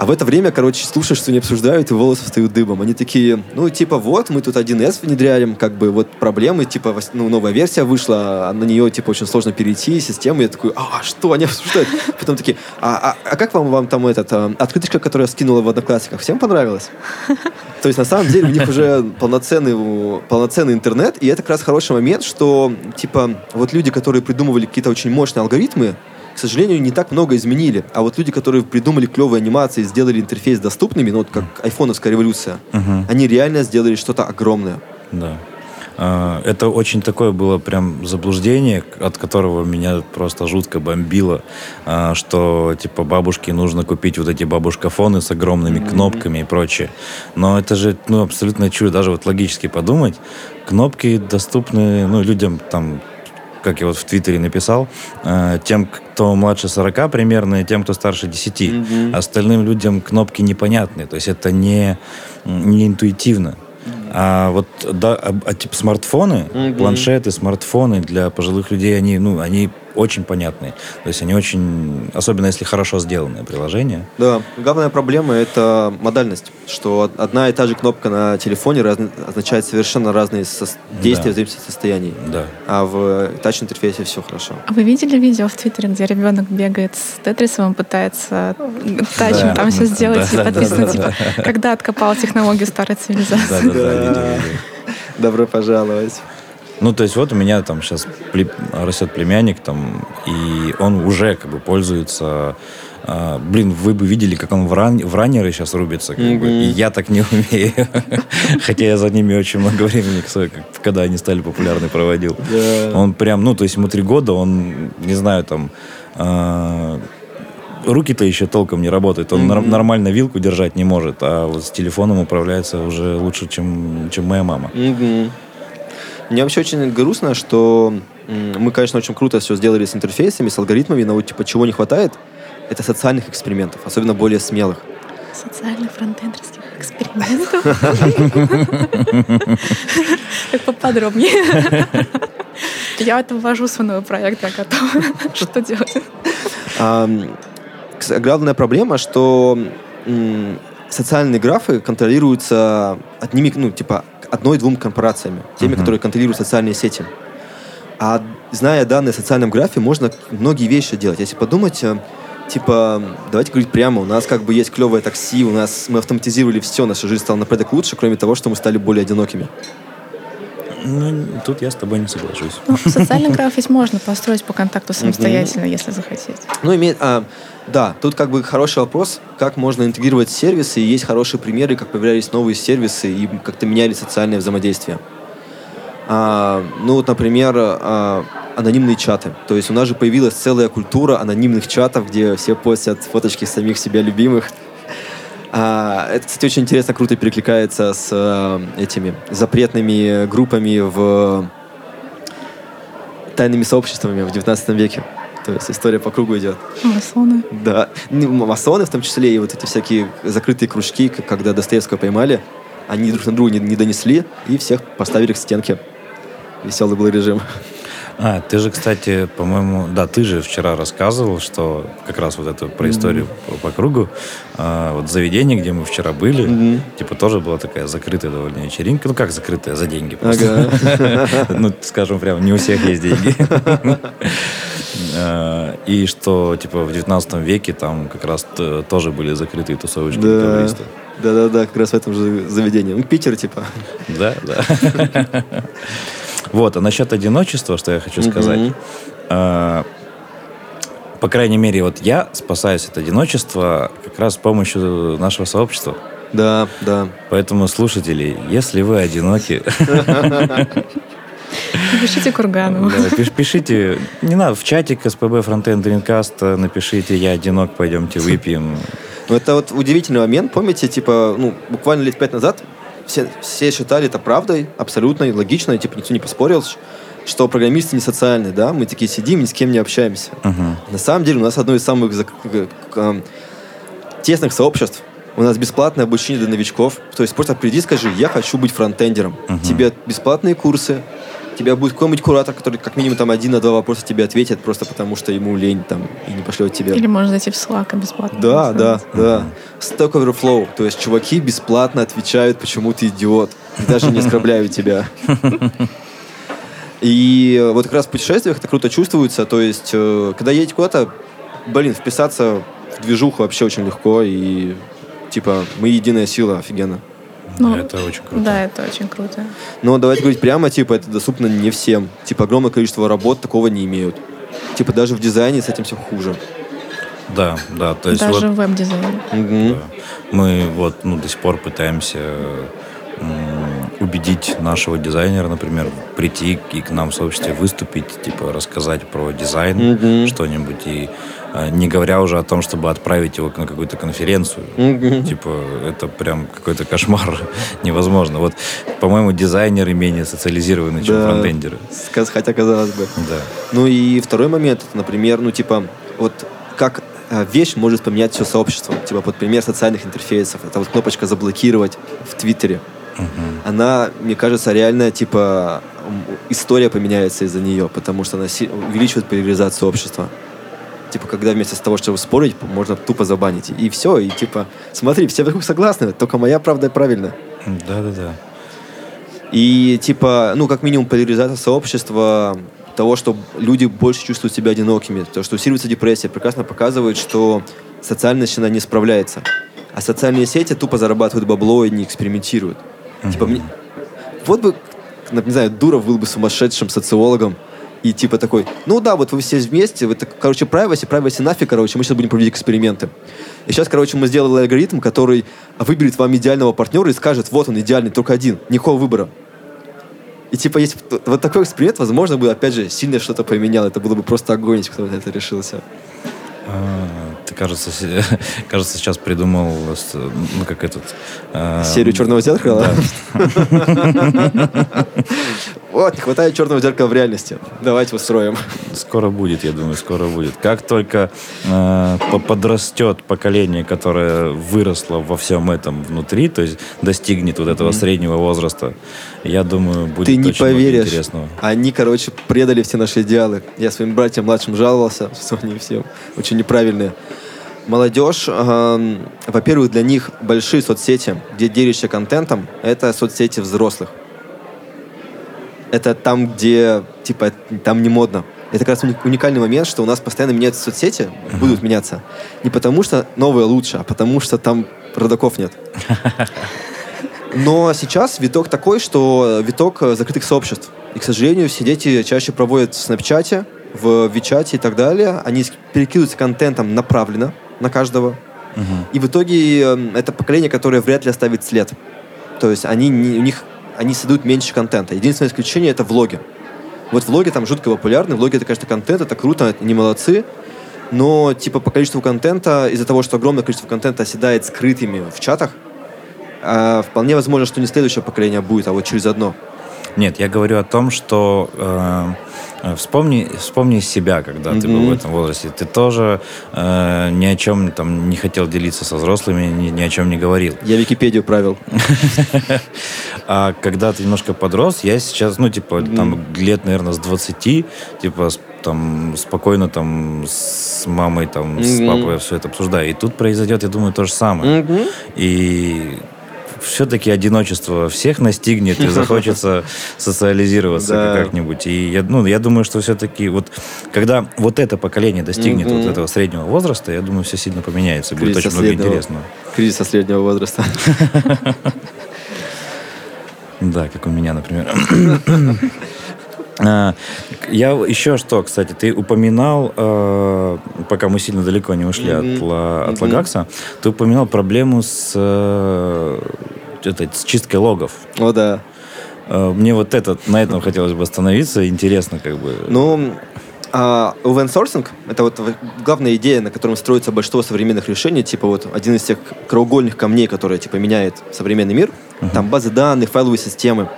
А в это время, короче, слушаешь, что они обсуждают, и волосы встают дыбом. Они такие, ну, типа, вот, мы тут 1С внедряем, как бы, вот проблемы, типа, ну, новая версия вышла, а на нее, типа, очень сложно перейти, система. Я такой, а, что они обсуждают? Потом такие, а, а, а как вам, вам там этот, а, открыточка, которую я скинула в Одноклассниках, всем понравилась? То есть, на самом деле, у них уже полноценный, полноценный интернет, и это как раз хороший момент, что, типа, вот люди, которые придумывали какие-то очень мощные алгоритмы, сожалению, не так много изменили. А вот люди, которые придумали клевые анимации, сделали интерфейс доступными, ну вот как айфоновская революция, Мгм. они реально сделали что-то огромное. Да. А, Это очень такое было прям заблуждение, от которого меня просто жутко бомбило, а, что типа бабушке нужно купить вот эти бабушкафоны с огромными кнопками и прочее. Но это же ну, абсолютно чудо. Даже вот логически подумать, кнопки доступны ну, людям там как я вот в Твиттере написал, а, тем, кто младше 40 примерно, и тем, кто старше 10. Мгм. Остальным людям кнопки непонятны. То есть это не, не интуитивно. А вот да, а, а типа смартфоны, Мгм. планшеты, смартфоны для пожилых людей, они, ну, они очень понятные. То есть они очень, особенно если хорошо сделанное приложение. Да, главная проблема это модальность, что од- одна и та же кнопка на телефоне раз- означает совершенно разные сос- действия Да. в зависимости от состояний. Да. А в тач-интерфейсе все хорошо. А Вы видели видео в Твиттере, где ребенок бегает с Тетрисом пытается тачем Да. там все сделать Да, и да, подписано, да, типа, когда откопал технологию старой цивилизации. Да, да, да. Добро пожаловать. Ну, то есть вот у меня там сейчас растет племянник, там, и он уже как бы пользуется... а, блин, вы бы видели, как он в, ран, в раннеры сейчас рубится, как бы, Мгм. и я так не умею. Хотя я за ними очень много времени, когда они стали популярны, проводил. Он прям, ну, то есть ему три года, он, не знаю, там... а, Руки-то еще толком не работают. Он Мгм. нормально вилку держать не может, а вот с телефоном управляется уже лучше, чем, чем моя мама. Мгм. Мне вообще очень грустно, что мы, конечно, очень круто все сделали с интерфейсами, с алгоритмами, но вот типа чего не хватает, это социальных экспериментов, особенно более смелых. Социальных фронтендерских экспериментов. Так поподробнее. Я это ввожу в свой проект, я готова. Что делать? Главная проблема, что социальные графы контролируются одними, ну, типа, одной-двум корпорациями, теми, Мгм. которые контролируют социальные сети. А зная данные о социальном графе, можно многие вещи делать. Если подумать, э, типа, давайте говорить прямо, у нас как бы есть клевое такси, у нас мы автоматизировали все, наша жизнь стала на порядок лучше, кроме того, что мы стали более одинокими. Ну, тут я с тобой не соглашусь. Ну, социальный граф ведь можно построить по контакту самостоятельно, если захотеть. Ну, имеет, а, да, тут как бы хороший вопрос, как можно интегрировать сервисы, и есть хорошие примеры, как появлялись новые сервисы и как-то меняли социальное взаимодействие. А, ну, вот, например, а, анонимные чаты. То есть у нас же появилась целая культура анонимных чатов, где все постят фоточки самих себя любимых. А, это, кстати, очень интересно, круто перекликается с а, этими запретными группами в тайными сообществами в 19 веке. То есть история по кругу идет. Масоны. Да. Ну, Масоны в том числе, и вот эти всякие закрытые кружки, когда Достоевского поймали, они друг на друга не, не донесли, и всех поставили к стенке. Веселый был режим. А, ты же, кстати, по-моему, да, ты же вчера рассказывал, что как раз вот эту про историю по, по кругу, а, вот заведение, где мы вчера были, Мгм. типа тоже была такая закрытая довольно вечеринка, ну как закрытая, за деньги просто. Ну, скажем прямо, не у всех есть деньги. А, И что, типа, в 19 веке там как раз тоже были закрытые тусовочки декабристов. Да-да-да, как раз в этом же заведении. Ну, Питер, типа. Да, да. Вот, а насчет одиночества, что я хочу сказать. А, По крайней мере, вот я спасаюсь от одиночества как раз с помощью нашего сообщества. Да, да. Поэтому, слушатели, если вы одиноки, Пишите Курганову. да, пиш- пишите, не надо, в чатик СПБ Фронтенд Дринкаста напишите «Я одинок, пойдемте выпьем». Ну, это вот удивительный момент. Помните, типа, ну, буквально лет пять назад все, все считали это правдой, абсолютно и логично, и, типа, никто не поспорил, что программисты не социальные, да, мы такие сидим, ни с кем не общаемся. Мгм. На самом деле у нас одно из самых тесных сообществ. У нас бесплатное обучение для новичков. То есть просто приди, скажи, я хочу быть фронтендером. Мгм. Тебе бесплатные курсы, тебя будет какой-нибудь куратор, который как минимум там один на два вопроса тебе ответит, просто потому что ему лень там и не пошлет тебе. Или можно зайти в Slack бесплатно. Да, да, да. Stack Overflow. То есть чуваки бесплатно отвечают, почему ты идиот. И даже не оскорбляют тебя. И вот как раз в путешествиях это круто чувствуется. То есть, э, когда едете куда-то, блин, вписаться в движуху вообще очень легко. И типа, мы единая сила, офигенно. Ну, Это очень круто. Да, это очень круто. Но давайте говорить прямо, типа, это доступно не всем. Типа, огромное количество работ такого не имеют. типа даже в дизайне с этим все хуже. Да, да, то есть Даже вот в веб-дизайне. Мгм. да, мы вот ну, до сих пор пытаемся убедить нашего дизайнера, например, прийти и к нам в сообществе выступить, типа рассказать про дизайн Мгм. что-нибудь, и не говоря уже о том, чтобы отправить его на какую-то конференцию. Типа, это прям какой-то кошмар. Невозможно. Вот, по-моему, дизайнеры менее социализированы, чем Да. фронтендеры. Хотя казалось бы. Да. Ну и второй момент, например, ну типа, вот как э, вещь может поменять все сообщество. Типа, вот пример социальных интерфейсов. Это вот кнопочка «Заблокировать» в Твиттере. Она, мне кажется, реально, типа, история поменяется из-за нее, потому что она увеличивает поляризацию общества. Типа, когда вместо того, чтобы спорить, можно тупо забанить. И все, и типа, смотри, все вокруг согласны, только моя правда правильно. Да-да-да. И типа, ну, как минимум, поляризация сообщества того, что люди больше чувствуют себя одинокими, то, что усиливается депрессия, прекрасно показывает, что социальность она не справляется. А социальные сети тупо зарабатывают бабло и не экспериментируют. Типа, мне... вот бы, не знаю, Дуров был бы сумасшедшим социологом, и типа такой, ну да, вот вы все вместе, вы так, короче, privacy, privacy нафиг, короче, мы сейчас будем проводить эксперименты. И сейчас, короче, мы сделали алгоритм, который выберет вам идеального партнера и скажет, вот он идеальный, только один, никакого выбора. И типа, б вот такой эксперимент, возможно, бы, опять же, сильно что-то поменял. Это было бы просто огонь, если кто это решился. А, Ты, кажется, кажется, сейчас придумал, ну, как этот... а, Серию черного зеркала. Да. Вот, не хватает черного зеркала в реальности. Давайте устроим. Скоро будет, я думаю, скоро будет. Как только э, по- подрастет поколение, которое выросло во всем этом внутри, то есть достигнет вот этого среднего возраста, я думаю, будет Ты не очень поверишь. интересного. Они, короче, предали все наши идеалы. Я своим братьям младшим жаловался, что они все очень неправильные. Молодежь, эм, во-первых, для них большие соцсети, где делишься контентом, это соцсети взрослых. Это там, где, типа, там не модно. Это как раз уни- уникальный момент, что у нас постоянно меняются соцсети, будут меняться. Не потому что новое лучше, а потому что там родаков нет. Но сейчас виток такой, что виток закрытых сообществ. И, к сожалению, все дети чаще проводят в Снапчате, в Вичате и так далее. Они перекидываются контентом направленно на каждого. И в итоге э, это поколение, которое вряд ли оставит след. То есть они, у них, они создают меньше контента. Единственное исключение — это влоги. Вот влоги там жутко популярны. Влоги — это, конечно, контент, это круто, они молодцы. Но, типа, по количеству контента, из-за того, что огромное количество контента оседает скрытыми в чатах, а, вполне возможно, что не следующее поколение будет, а вот через одно. Нет, я говорю о том, что э, э, вспомни, вспомни себя, когда ты был в этом возрасте. Ты тоже э, ни о чем там не хотел делиться со взрослыми, ни, ни о чем не говорил. Я Википедию правил. А когда ты немножко подрос, я сейчас, ну, типа, там, лет, наверное, с 20, типа, там, спокойно там с мамой, там, с папой все это обсуждаю. И тут произойдет, я думаю, то же самое. И все-таки одиночество всех настигнет и захочется социализироваться Да. как-нибудь. И я, ну, я думаю, что все-таки вот когда вот это поколение достигнет вот этого среднего возраста, я думаю, все сильно поменяется. и Будет Кризис очень много интересного. Кризиса среднего возраста. Да, как у меня, например. А, Я еще что, кстати, ты упоминал, э, пока мы сильно далеко не ушли от, Мгм. Ла- от Мгм. Лагакса, ты упоминал проблему с, э, это, с чисткой логов. О, да. Э, Мне вот это, на этом хотелось бы остановиться. Интересно, как бы. Ну, а, open-sourcing — это вот главная идея, на котором строится большинство современных решений, типа вот один из тех краеугольных камней, которые типа меняет современный мир, там базы данных, файловые системы.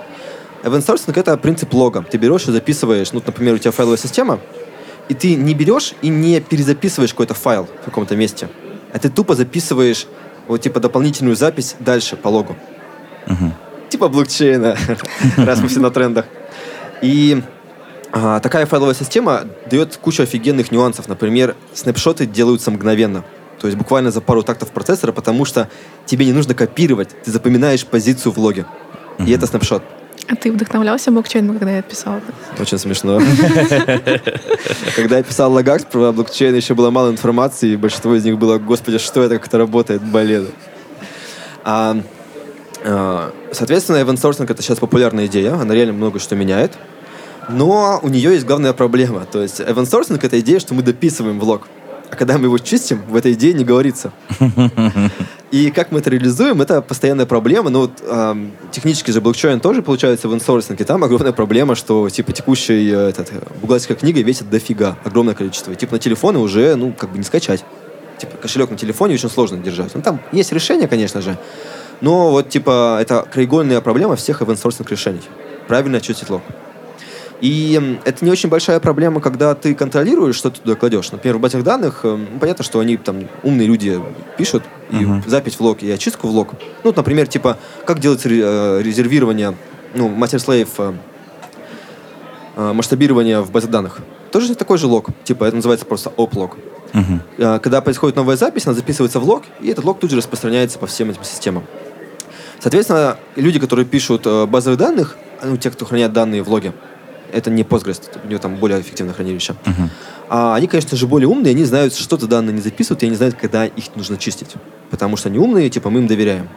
Open-sourcing — это принцип лога. Ты берешь и записываешь, ну, например, у тебя файловая система, и ты не берешь и не перезаписываешь какой-то файл в каком-то месте, а ты тупо записываешь вот типа дополнительную запись дальше по логу. Типа блокчейна, раз мы все на трендах. И а, такая файловая система дает кучу офигенных нюансов. Например, снапшоты делаются мгновенно. То есть буквально за пару тактов процессора, потому что тебе не нужно копировать, ты запоминаешь позицию в логе. И это снапшот. А ты вдохновлялся блокчейном, когда я писал? Очень смешно. Когда я писал Лагакс про блокчейн, еще было мало информации, и большинство из них было, господи, что это, как это работает, блин. А, а, соответственно, sourcing это сейчас популярная идея, она реально много что меняет. Но у нее есть главная проблема. То есть эвансорсинг — это идея, что мы дописываем влог. А когда мы его чистим, в этой идее не говорится. И как мы это реализуем, это постоянная проблема. Но вот эм, технически же блокчейн тоже получается в инсорсинге. Там огромная проблема, что типа текущая э, этот, бухгалтерская книга весит дофига, огромное количество. И, типа на телефоны уже, ну, как бы не скачать. Типа кошелек на телефоне очень сложно держать. Ну, там есть решение, конечно же. Но вот, типа, это краеугольная проблема всех open решений. Правильно очистить лог. И это не очень большая проблема, когда ты контролируешь, что ты туда кладешь. Например, в базах данных, э, ну, понятно, что они там умные люди пишут и uh-huh. запись в лог, и очистку в лог. Ну, например, типа, как делать э, резервирование, ну, мастер-слейв э, масштабирование в базе данных. Тоже такой же лог. Типа, это называется просто оп-лог. Uh-huh. Когда происходит новая запись, она записывается в лог, и этот лог тут же распространяется по всем этим системам. Соответственно, люди, которые пишут базовых данных, ну, те, кто хранят данные в логе, это не Postgres, у него там более эффективное хранилище. Uh-huh. А они, конечно же, более умные, они знают, что-то данные не записывают, и они знают, когда их нужно чистить. Потому что они умные, типа, мы им доверяем.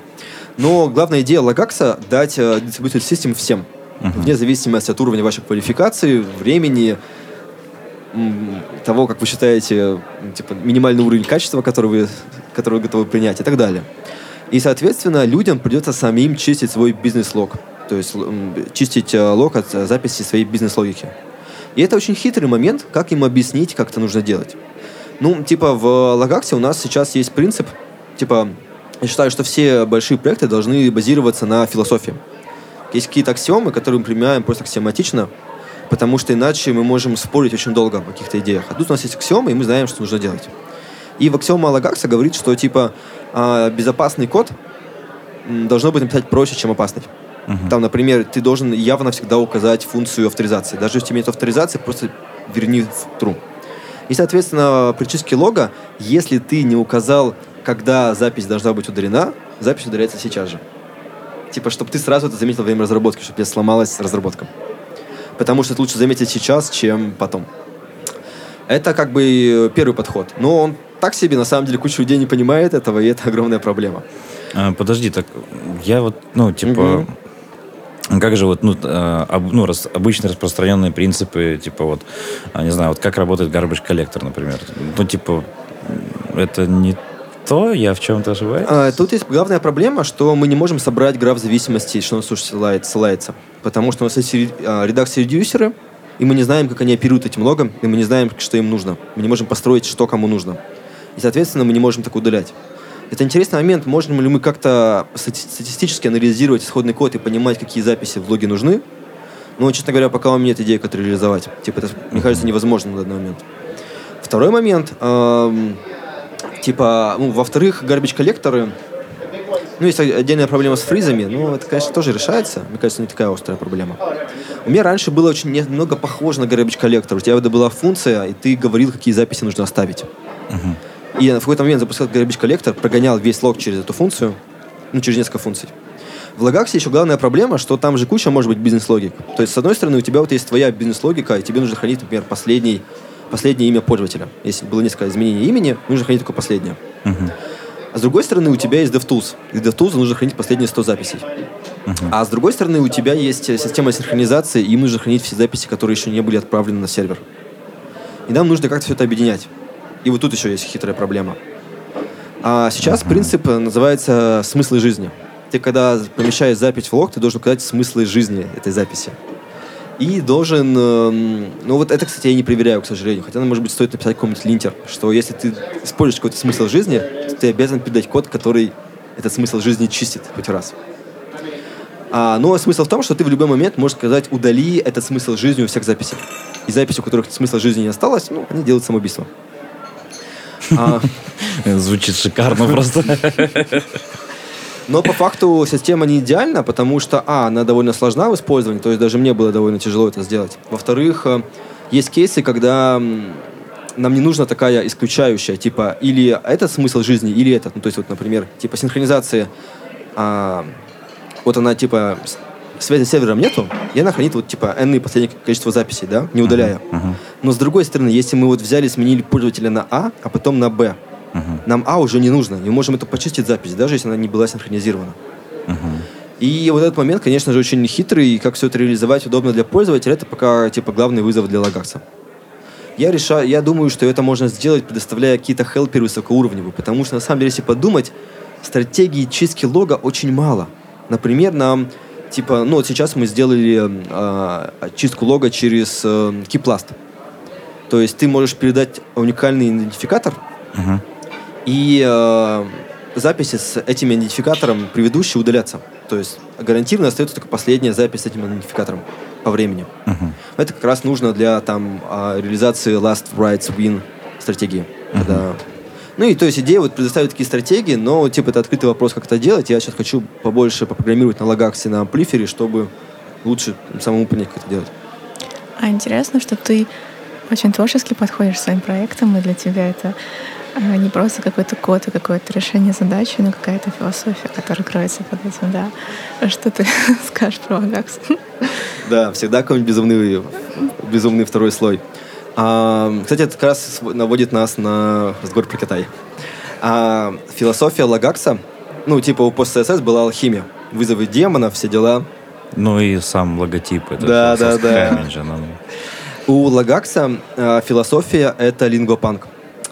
Но главная идея Лагакса — дать э, Distributed System всем. Uh-huh. Вне зависимости от уровня вашей квалификации, времени, того, как вы считаете, типа, минимальный уровень качества, который вы, который вы готовы принять и так далее. И, соответственно, людям придется самим чистить свой бизнес-лог то есть чистить э, лог от э, записи своей бизнес-логики. И это очень хитрый момент, как им объяснить, как это нужно делать. Ну, типа в Лагаксе у нас сейчас есть принцип, типа, я считаю, что все большие проекты должны базироваться на философии. Есть какие-то аксиомы, которые мы применяем просто аксиоматично, потому что иначе мы можем спорить очень долго о каких-то идеях. А тут у нас есть аксиомы, и мы знаем, что нужно делать. И в аксиома Лагакса говорит, что типа а, безопасный код должно быть написать проще, чем опасный. Uh-huh. Там, например, ты должен явно всегда указать функцию авторизации. Даже если у тебя нет авторизации, просто верни в true. И, соответственно, при чистке лога, если ты не указал, когда запись должна быть удалена, запись удаляется сейчас же. Типа, чтобы ты сразу это заметил во время разработки, чтобы тебе сломалась разработка. Потому что лучше заметить сейчас, чем потом. Это как бы первый подход. Но он так себе, на самом деле, куча людей не понимает этого, и это огромная проблема. А, подожди, так я вот, ну, типа, угу. Как же вот, ну, э, об, ну рас, обычные распространенные принципы, типа вот, а, не знаю, вот как работает garbage коллектор, например. Ну, типа, это не то, я в чем-то ошибаюсь? А, тут есть главная проблема, что мы не можем собрать граф зависимости, что нас ссылается, ссылается. Потому что у нас есть а, редакции-редюсеры, и мы не знаем, как они оперируют этим логом, и мы не знаем, что им нужно. Мы не можем построить, что кому нужно. И, соответственно, мы не можем так удалять. Это интересный момент. Можем ли мы как-то статистически анализировать исходный код и понимать, какие записи в блоге нужны? Но, честно говоря, пока у меня нет идеи, как это реализовать. Типа, это, мне кажется, невозможно на данный момент. Второй момент. Эм, типа, ну, во-вторых, garbage collector ы ну, есть отдельная проблема с фризами, но это, конечно, тоже решается. Мне кажется, не такая острая проблема. У меня раньше было очень немного похоже на garbage collector. У тебя была функция, и ты говорил, какие записи нужно оставить. Uh-huh. И в какой-то момент запускал garbage collector, прогонял весь лог через эту функцию, ну, через несколько функций. В Logux е еще главная проблема, что там же куча может быть бизнес-логик. То есть, с одной стороны, у тебя вот есть твоя бизнес-логика, и тебе нужно хранить, например, последний, последнее имя пользователя. Если было несколько изменений имени, нужно хранить только последнее. Uh-huh. А с другой стороны, у тебя есть DevTools. И DevTools нужно хранить последние 100 записей. Uh-huh. А с другой стороны, у тебя есть система синхронизации, и им нужно хранить все записи, которые еще не были отправлены на сервер. И нам нужно как-то все это объединять. И вот тут еще есть хитрая проблема. А сейчас принцип называется «смыслы жизни». Ты, когда помещаешь запись в лог, ты должен указать смыслы жизни этой записи. И должен... Эм, ну вот это, кстати, я не проверяю, к сожалению. Хотя, может быть, стоит написать какой-нибудь линтер, что если ты используешь какой-то смысл жизни, то ты обязан передать код, который этот смысл жизни чистит хоть раз. А, но смысл в том, что ты в любой момент можешь сказать, удали этот смысл жизни у всех записей. И записи, у которых смысла жизни не осталось, ну, они делают самоубийство. А... Звучит шикарно просто. Но по факту система не идеальна, потому что, а, она довольно сложна в использовании, то есть даже мне было довольно тяжело это сделать. Во-вторых, э, есть кейсы, когда нам не нужна такая исключающая, типа, или этот смысл жизни, или этот. Ну, то есть, вот, например, типа синхронизация, а, вот она, типа, связи с сервером нету, и она хранит вот типа n последнее количество записей, да, не удаляя. Uh-huh. Uh-huh. Но с другой стороны, если мы вот взяли, сменили пользователя на А, а потом на Б, uh-huh. нам А уже не нужно, и мы можем это почистить запись, даже если она не была синхронизирована. Uh-huh. И вот этот момент, конечно же, очень хитрый, и как все это реализовать удобно для пользователя, это пока типа главный вызов для лагакса. Я решаю, я думаю, что это можно сделать, предоставляя какие-то хелперы высокоуровневые, потому что на самом деле, если подумать, стратегии чистки лога очень мало. Например, нам типа, ну вот сейчас мы сделали э, чистку лога через э, Keyplast. То есть ты можешь передать уникальный идентификатор, Мгм. и э, записи с этим идентификатором предыдущие удалятся. То есть гарантированно остается только последняя запись с этим идентификатором по времени. Мгм. Это как раз нужно для там а, реализации last rights win стратегии. Когда- Ну и то есть идея вот предоставить такие стратегии, но типа это открытый вопрос, как это делать. Я сейчас хочу побольше попрограммировать на лагаксе, на амплифере, чтобы лучше самому понять, как это делать. А интересно, что ты очень творчески подходишь к своим проектам, и для тебя это э, не просто какой-то код и какое-то решение задачи, но какая-то философия, которая кроется под этим, да. Что ты скажешь про Лагакс? Да, всегда какой-нибудь безумный, безумный второй слой. А, кстати, это как раз наводит нас на разговор про Китай. А, философия Лагакса, ну, типа у пост-СС была алхимия. Вызовы демона, все дела. Ну и сам логотип. Это Да, да, да. ну. У Лагакса э, философия — это лингвопанк.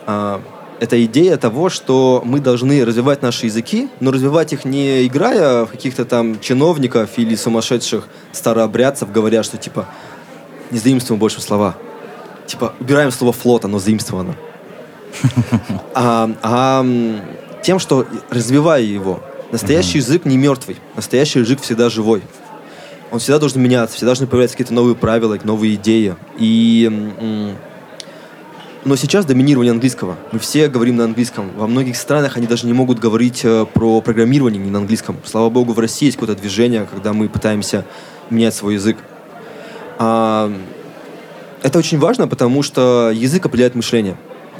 А, это идея того, что мы должны развивать наши языки, но развивать их не играя в каких-то там чиновников или сумасшедших старообрядцев, говоря, что типа не заимствуем больше слова. Типа убираем слово флот, оно заимствовано. А, а, тем, что развивая его. Настоящий язык не мертвый. Настоящий язык всегда живой он всегда должен меняться, всегда должны появляться какие-то новые правила, новые идеи. И, но сейчас доминирование английского. Мы все говорим на английском. Во многих странах они даже не могут говорить э, про программирование не на английском. Слава богу, в России есть какое-то движение, когда мы пытаемся менять свой язык. А, это очень важно, потому что язык определяет мышление.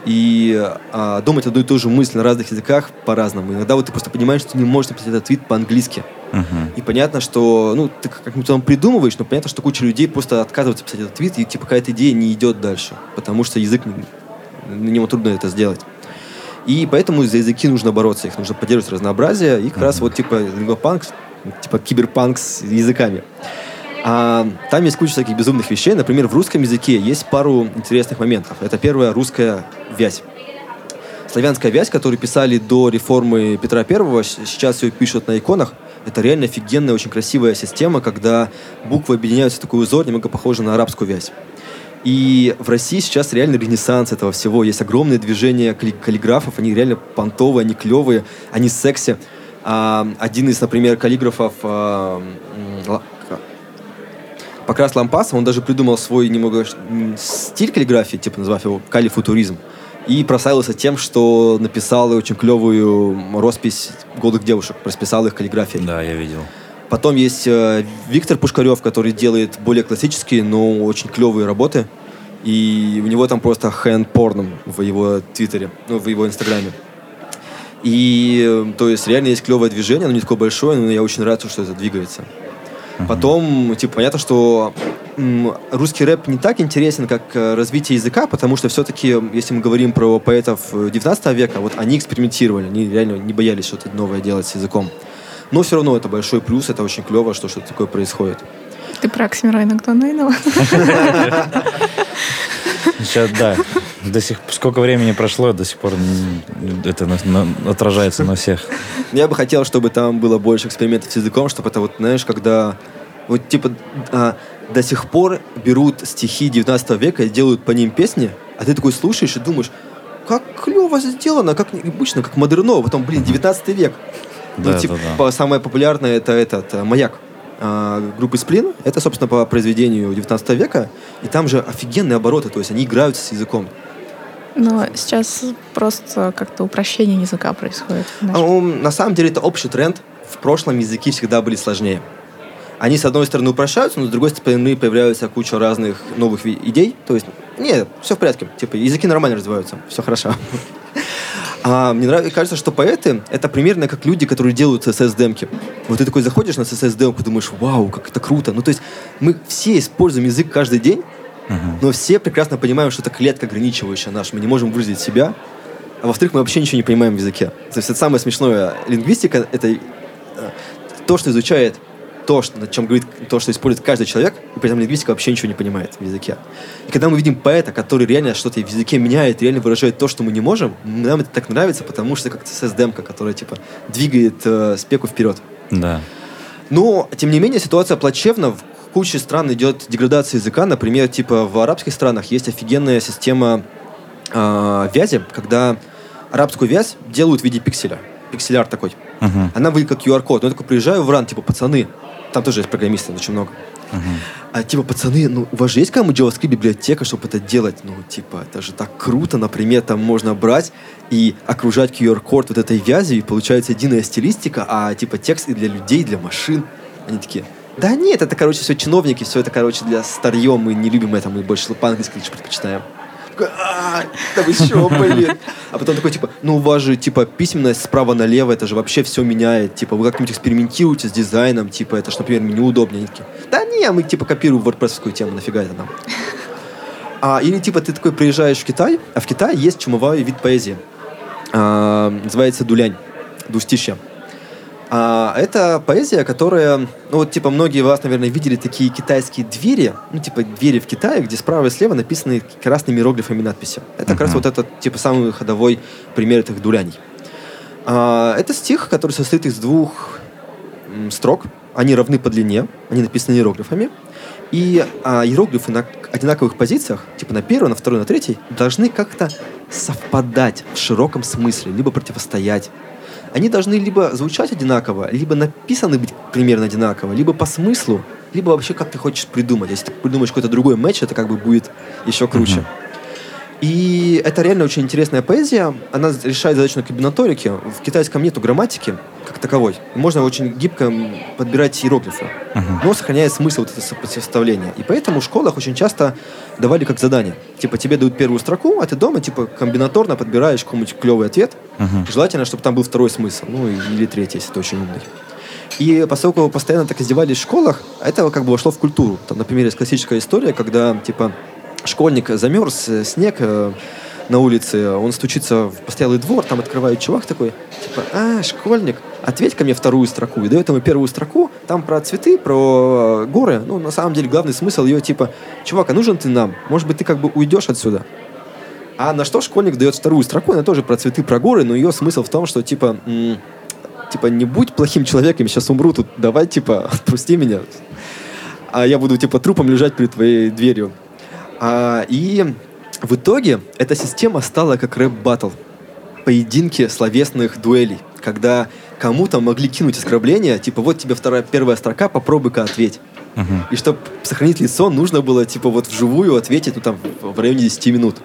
И а, думать одну и ту же мысль на разных языках по-разному. Иногда вот ты просто понимаешь, что ты не можешь написать этот твит по-английски. Мгм. И понятно, что, ну, ты как-нибудь там придумываешь, но понятно, что куча людей просто отказываются писать этот твит, и типа какая-то идея не идет дальше, потому что язык, на него трудно это сделать. И поэтому за языки нужно бороться, их нужно поддерживать разнообразие, и как раз вот типа лингвопанк, типа киберпанк с языками. А, там есть куча всяких безумных вещей. Например, в русском языке есть пару интересных моментов. Это первая русская вязь. Славянская вязь, которую писали до реформы Петра Первого, сейчас ее пишут на иконах. Это реально офигенная, очень красивая система, когда буквы объединяются в такой узор, немного похожий на арабскую вязь. И в России сейчас реально ренессанс этого всего. Есть огромные движения калли- каллиграфов, они реально понтовые, они клевые, они секси. А, один из, например, каллиграфов а, Покрас Лампаса, он даже придумал свой немного стиль каллиграфии, типа назвав его калифутуризм. И прославился тем, что написал очень клевую роспись голых девушек, расписал их каллиграфией. Да, я видел. Потом есть э, Виктор Пушкарев, который делает более классические, но очень клевые работы. И у него там просто хэнд порном в его твиттере, ну, в его инстаграме. И, э, то есть, реально есть клевое движение, оно не такое большое, но я очень рад, что это двигается. Потом, типа, понятно, что русский рэп не так интересен, как э, развитие языка, потому что все-таки, если мы говорим про поэтов э, 19 века, вот они экспериментировали, они реально не боялись что-то новое делать с языком. Но все равно это большой плюс, это очень клево, что что-то такое происходит. Ты про Оксимирона Клонейнова? Сейчас, да. До сих сколько времени прошло, до сих пор это на- на- отражается на всех. Я бы хотел, чтобы там было больше экспериментов с языком, чтобы это вот, знаешь, когда вот типа а, до сих пор берут стихи 19 века и делают по ним песни, а ты такой слушаешь и думаешь, как клево сделано, как необычно, как модерново. Потом, блин, 19 век. Да, ну, типа, да, да. самое популярное это этот э, «Маяк» а, группы «Сплин». Это, собственно, по произведению 19 века. И там же офигенные обороты, то есть они играют с языком. Но сейчас просто как-то упрощение языка происходит. А, ум, На самом деле это общий тренд. В прошлом языки всегда были сложнее. Они, с одной стороны, упрощаются, но с другой стороны, появляются куча разных новых идей. То есть, нет, все в порядке. Типа, языки нормально развиваются, все хорошо. А мне нравится, кажется, что поэты — это примерно как люди, которые делают CSS-демки. Вот ты такой заходишь на CSS-демку, думаешь, вау, как это круто. Ну, то есть мы все используем язык каждый день, но все прекрасно понимаем, что это клетка ограничивающая наш. Мы не можем выразить себя. А во-вторых, мы вообще ничего не понимаем в языке. То есть это самое смешное. Лингвистика — это э, то, что изучает то, что, над чем говорит, то, что использует каждый человек, и при этом лингвистика вообще ничего не понимает в языке. И когда мы видим поэта, который реально что-то в языке меняет, реально выражает то, что мы не можем, нам это так нравится, потому что как CSS-демка, которая, типа, двигает э, спеку вперед. Да. Но, тем не менее, ситуация плачевна. В куче стран идет деградация языка. Например, типа в арабских странах есть офигенная система э, вязи, когда арабскую вязь делают в виде пикселя. Пикселяр такой. Мгм. Она выглядит как QR-код. Но я такой приезжаю в РАН, типа, пацаны, там тоже есть программисты, очень много. Мгм. А типа, пацаны, ну, у вас же есть кому JavaScript библиотека, чтобы это делать? Ну, типа, это же так круто, например, там можно брать и окружать QR-код вот этой вязью, и получается единая стилистика, а типа текст и для людей, и для машин. Они такие, да нет, это, короче, все чиновники, все это, короче, для старье, мы не любим это, мы больше по-английски лишь предпочитаем. Такой, «А, Да вы чё, блин? А потом такой, типа, ну у вас же, типа, письменность справа налево, это же вообще все меняет. Типа, вы как-нибудь экспериментируете с дизайном, типа, это ж, например, меню удобнее. Они да не, мы, типа, копируем wordpress тему, нафига это нам? А, или, типа, ты такой приезжаешь в Китай, а в Китае есть чумовой вид поэзии. А, называется дулянь, двустишье. А, это поэзия, которая, ну вот типа многие вас, наверное, видели такие китайские двери, ну типа двери в Китае, где справа и слева написаны красными иероглифами надписи. Это как раз вот этот типа самый ходовой пример этих дуляний. А, это стих, который состоит из двух м, строк. Они равны по длине, они написаны иероглифами. И а, иероглифы на одинаковых позициях, типа на первой, на второй, на третьей, должны как-то совпадать в широком смысле, либо противостоять. Они должны либо звучать одинаково, либо написаны быть примерно одинаково, либо по смыслу, либо вообще как ты хочешь придумать. Если ты придумаешь какой-то другой матч, это как бы будет еще круче. Мгм. И это реально очень интересная поэзия. Она решает задачу на комбинаторике. В китайском нету грамматики как таковой. Можно очень гибко подбирать иероглифы, Мгм. но сохраняя смысл вот это сопоставление. И поэтому в школах очень часто давали как задание. Типа тебе дают первую строку, а ты дома типа комбинаторно подбираешь какой-нибудь клевый ответ. Мгм. Желательно, чтобы там был второй смысл. Ну, или третий, если ты очень умный. И поскольку постоянно так издевались в школах, это как бы вошло в культуру. Там, например, есть классическая история, когда, типа, школьник замерз, э, снег э, на улице, он стучится в постоялый двор, там открывает чувак такой, типа, а, школьник, ответь ко мне вторую строку. И дает ему первую строку, там про цветы, про э, горы. Ну, на самом деле, главный смысл ее, типа, чувак, а нужен ты нам? Может быть, ты как бы уйдешь отсюда? А на что школьник дает вторую строку, она тоже про цветы, про горы, но ее смысл в том, что, типа, м, типа, не будь плохим человеком, сейчас умру тут, давай, типа, отпусти меня. А я буду, типа, трупом лежать перед твоей дверью. А, и в итоге эта система стала как рэп-баттл. Поединки словесных дуэлей. Когда кому-то могли кинуть оскорбление, типа, вот тебе вторая, первая строка, попробуй-ка ответь. Мгм. И чтобы сохранить лицо, нужно было, типа, вот вживую ответить, ну, там, в районе 10 минут.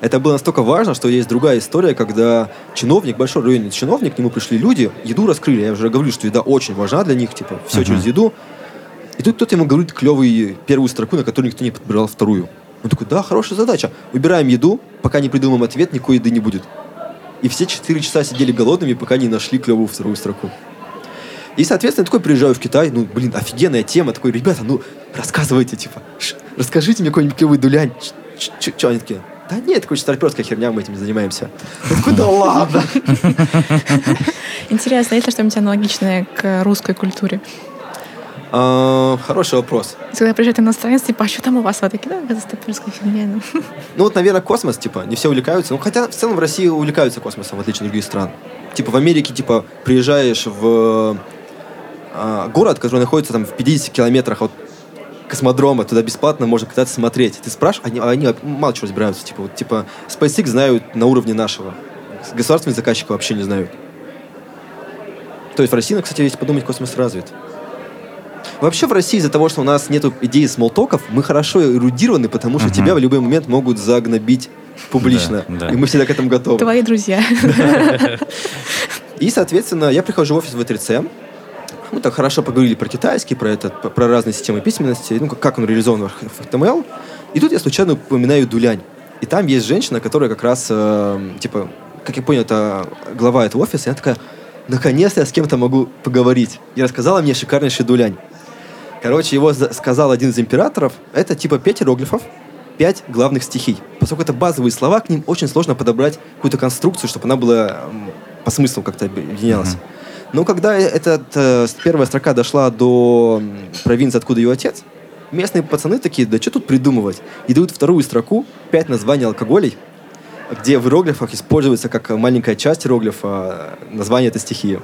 Это было настолько важно, что есть другая история, когда чиновник, большой районный чиновник, к нему пришли люди, еду раскрыли. Я уже говорю, что еда очень важна для них, типа, все Мгм. через еду. И тут кто-то ему говорит клевый первую строку, на которую никто не подбирал вторую. Он такой, да, хорошая задача. Выбираем еду, пока не придумаем ответ, никакой еды не будет. И все четыре часа сидели голодными, пока не нашли клевую вторую строку. И, соответственно, такой приезжаю в Китай, ну, блин, офигенная тема, такой, ребята, ну, рассказывайте, типа, расскажите мне какой-нибудь клевый дулянь. Что они такие? Да нет, такой старперская херня, мы этим занимаемся. Я такой, да ладно. Интересно, есть ли что-нибудь аналогичное к русской культуре? А, Хороший вопрос. Когда приезжают иностранцы, типа, а что там у вас? Вы такие, да, стопперская фигня. ну». Ну вот, наверное, космос, типа, не все увлекаются. Ну, хотя в целом в России увлекаются космосом, в отличие от других стран. Типа в Америке, типа, приезжаешь в а, город, который находится там в 50 километрах от космодрома, туда бесплатно можно кататься смотреть. Ты спрашиваешь, они, они мало чего разбираются. Типа, вот, типа, SpaceX знают на уровне нашего. Государственные заказчики вообще не знают. То есть в России, кстати, если подумать, космос развит. Вообще в России из-за того, что у нас нет идеи смолтоков, мы хорошо эрудированы, потому что тебя в любой момент могут загнобить публично. Да, да. И мы всегда к этому готовы. Твои друзья. И, соответственно, я прихожу в офис В3C. Мы так хорошо поговорили про китайский, про, этот, про разные системы письменности, ну, как- он реализован в в HTML. И тут я случайно упоминаю Дулянь. И там есть женщина, которая как раз, э, типа, как я понял, это глава этого офиса. И она такая, наконец-то я с кем-то могу поговорить. И рассказала мне шикарнейший Дулянь. Короче, его за- сказал один из императоров. Это типа пять иероглифов, пять главных стихий. Поскольку это базовые слова, к ним очень сложно подобрать какую-то конструкцию, чтобы она была по смыслу как-то объединялась. Но когда эта э, первая строка дошла до провинции, откуда ее отец, местные пацаны такие, да что тут придумывать? И дают вторую строку, пять названий алкоголей, где в иероглифах используется как маленькая часть иероглифа э, название этой стихии.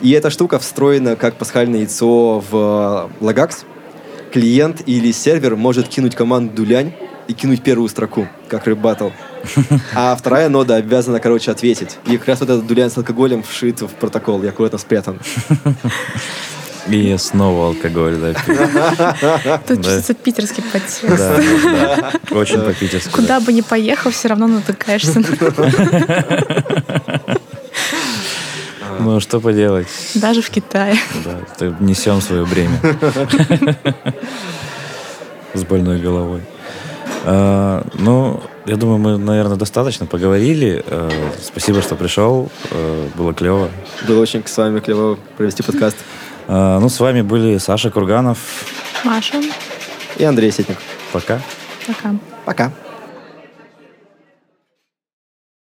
И эта штука встроена как пасхальное яйцо в э, Logux. Клиент или сервер может кинуть команду лянь и кинуть первую строку, как рэп-баттл. А вторая нода обязана, короче, ответить. И как раз вот этот дулянь с алкоголем вшит в протокол и аккуратно спрятан. И снова алкоголь, да. Тут чувствуется питерский подтекст. Да. Очень по-питерски. да. Куда бы ни поехал, все равно натыкаешься. Ну, что поделать? Даже в Китае. Да, ты несем свое бремя. С больной головой. А, ну, я думаю, мы, наверное, достаточно поговорили. А, спасибо, что пришел. А, было клево. Было очень с вами клево провести подкаст. Ну, с вами были Саша Курганов. Маша, И Андрей Сетник. Пока. пока. Пока.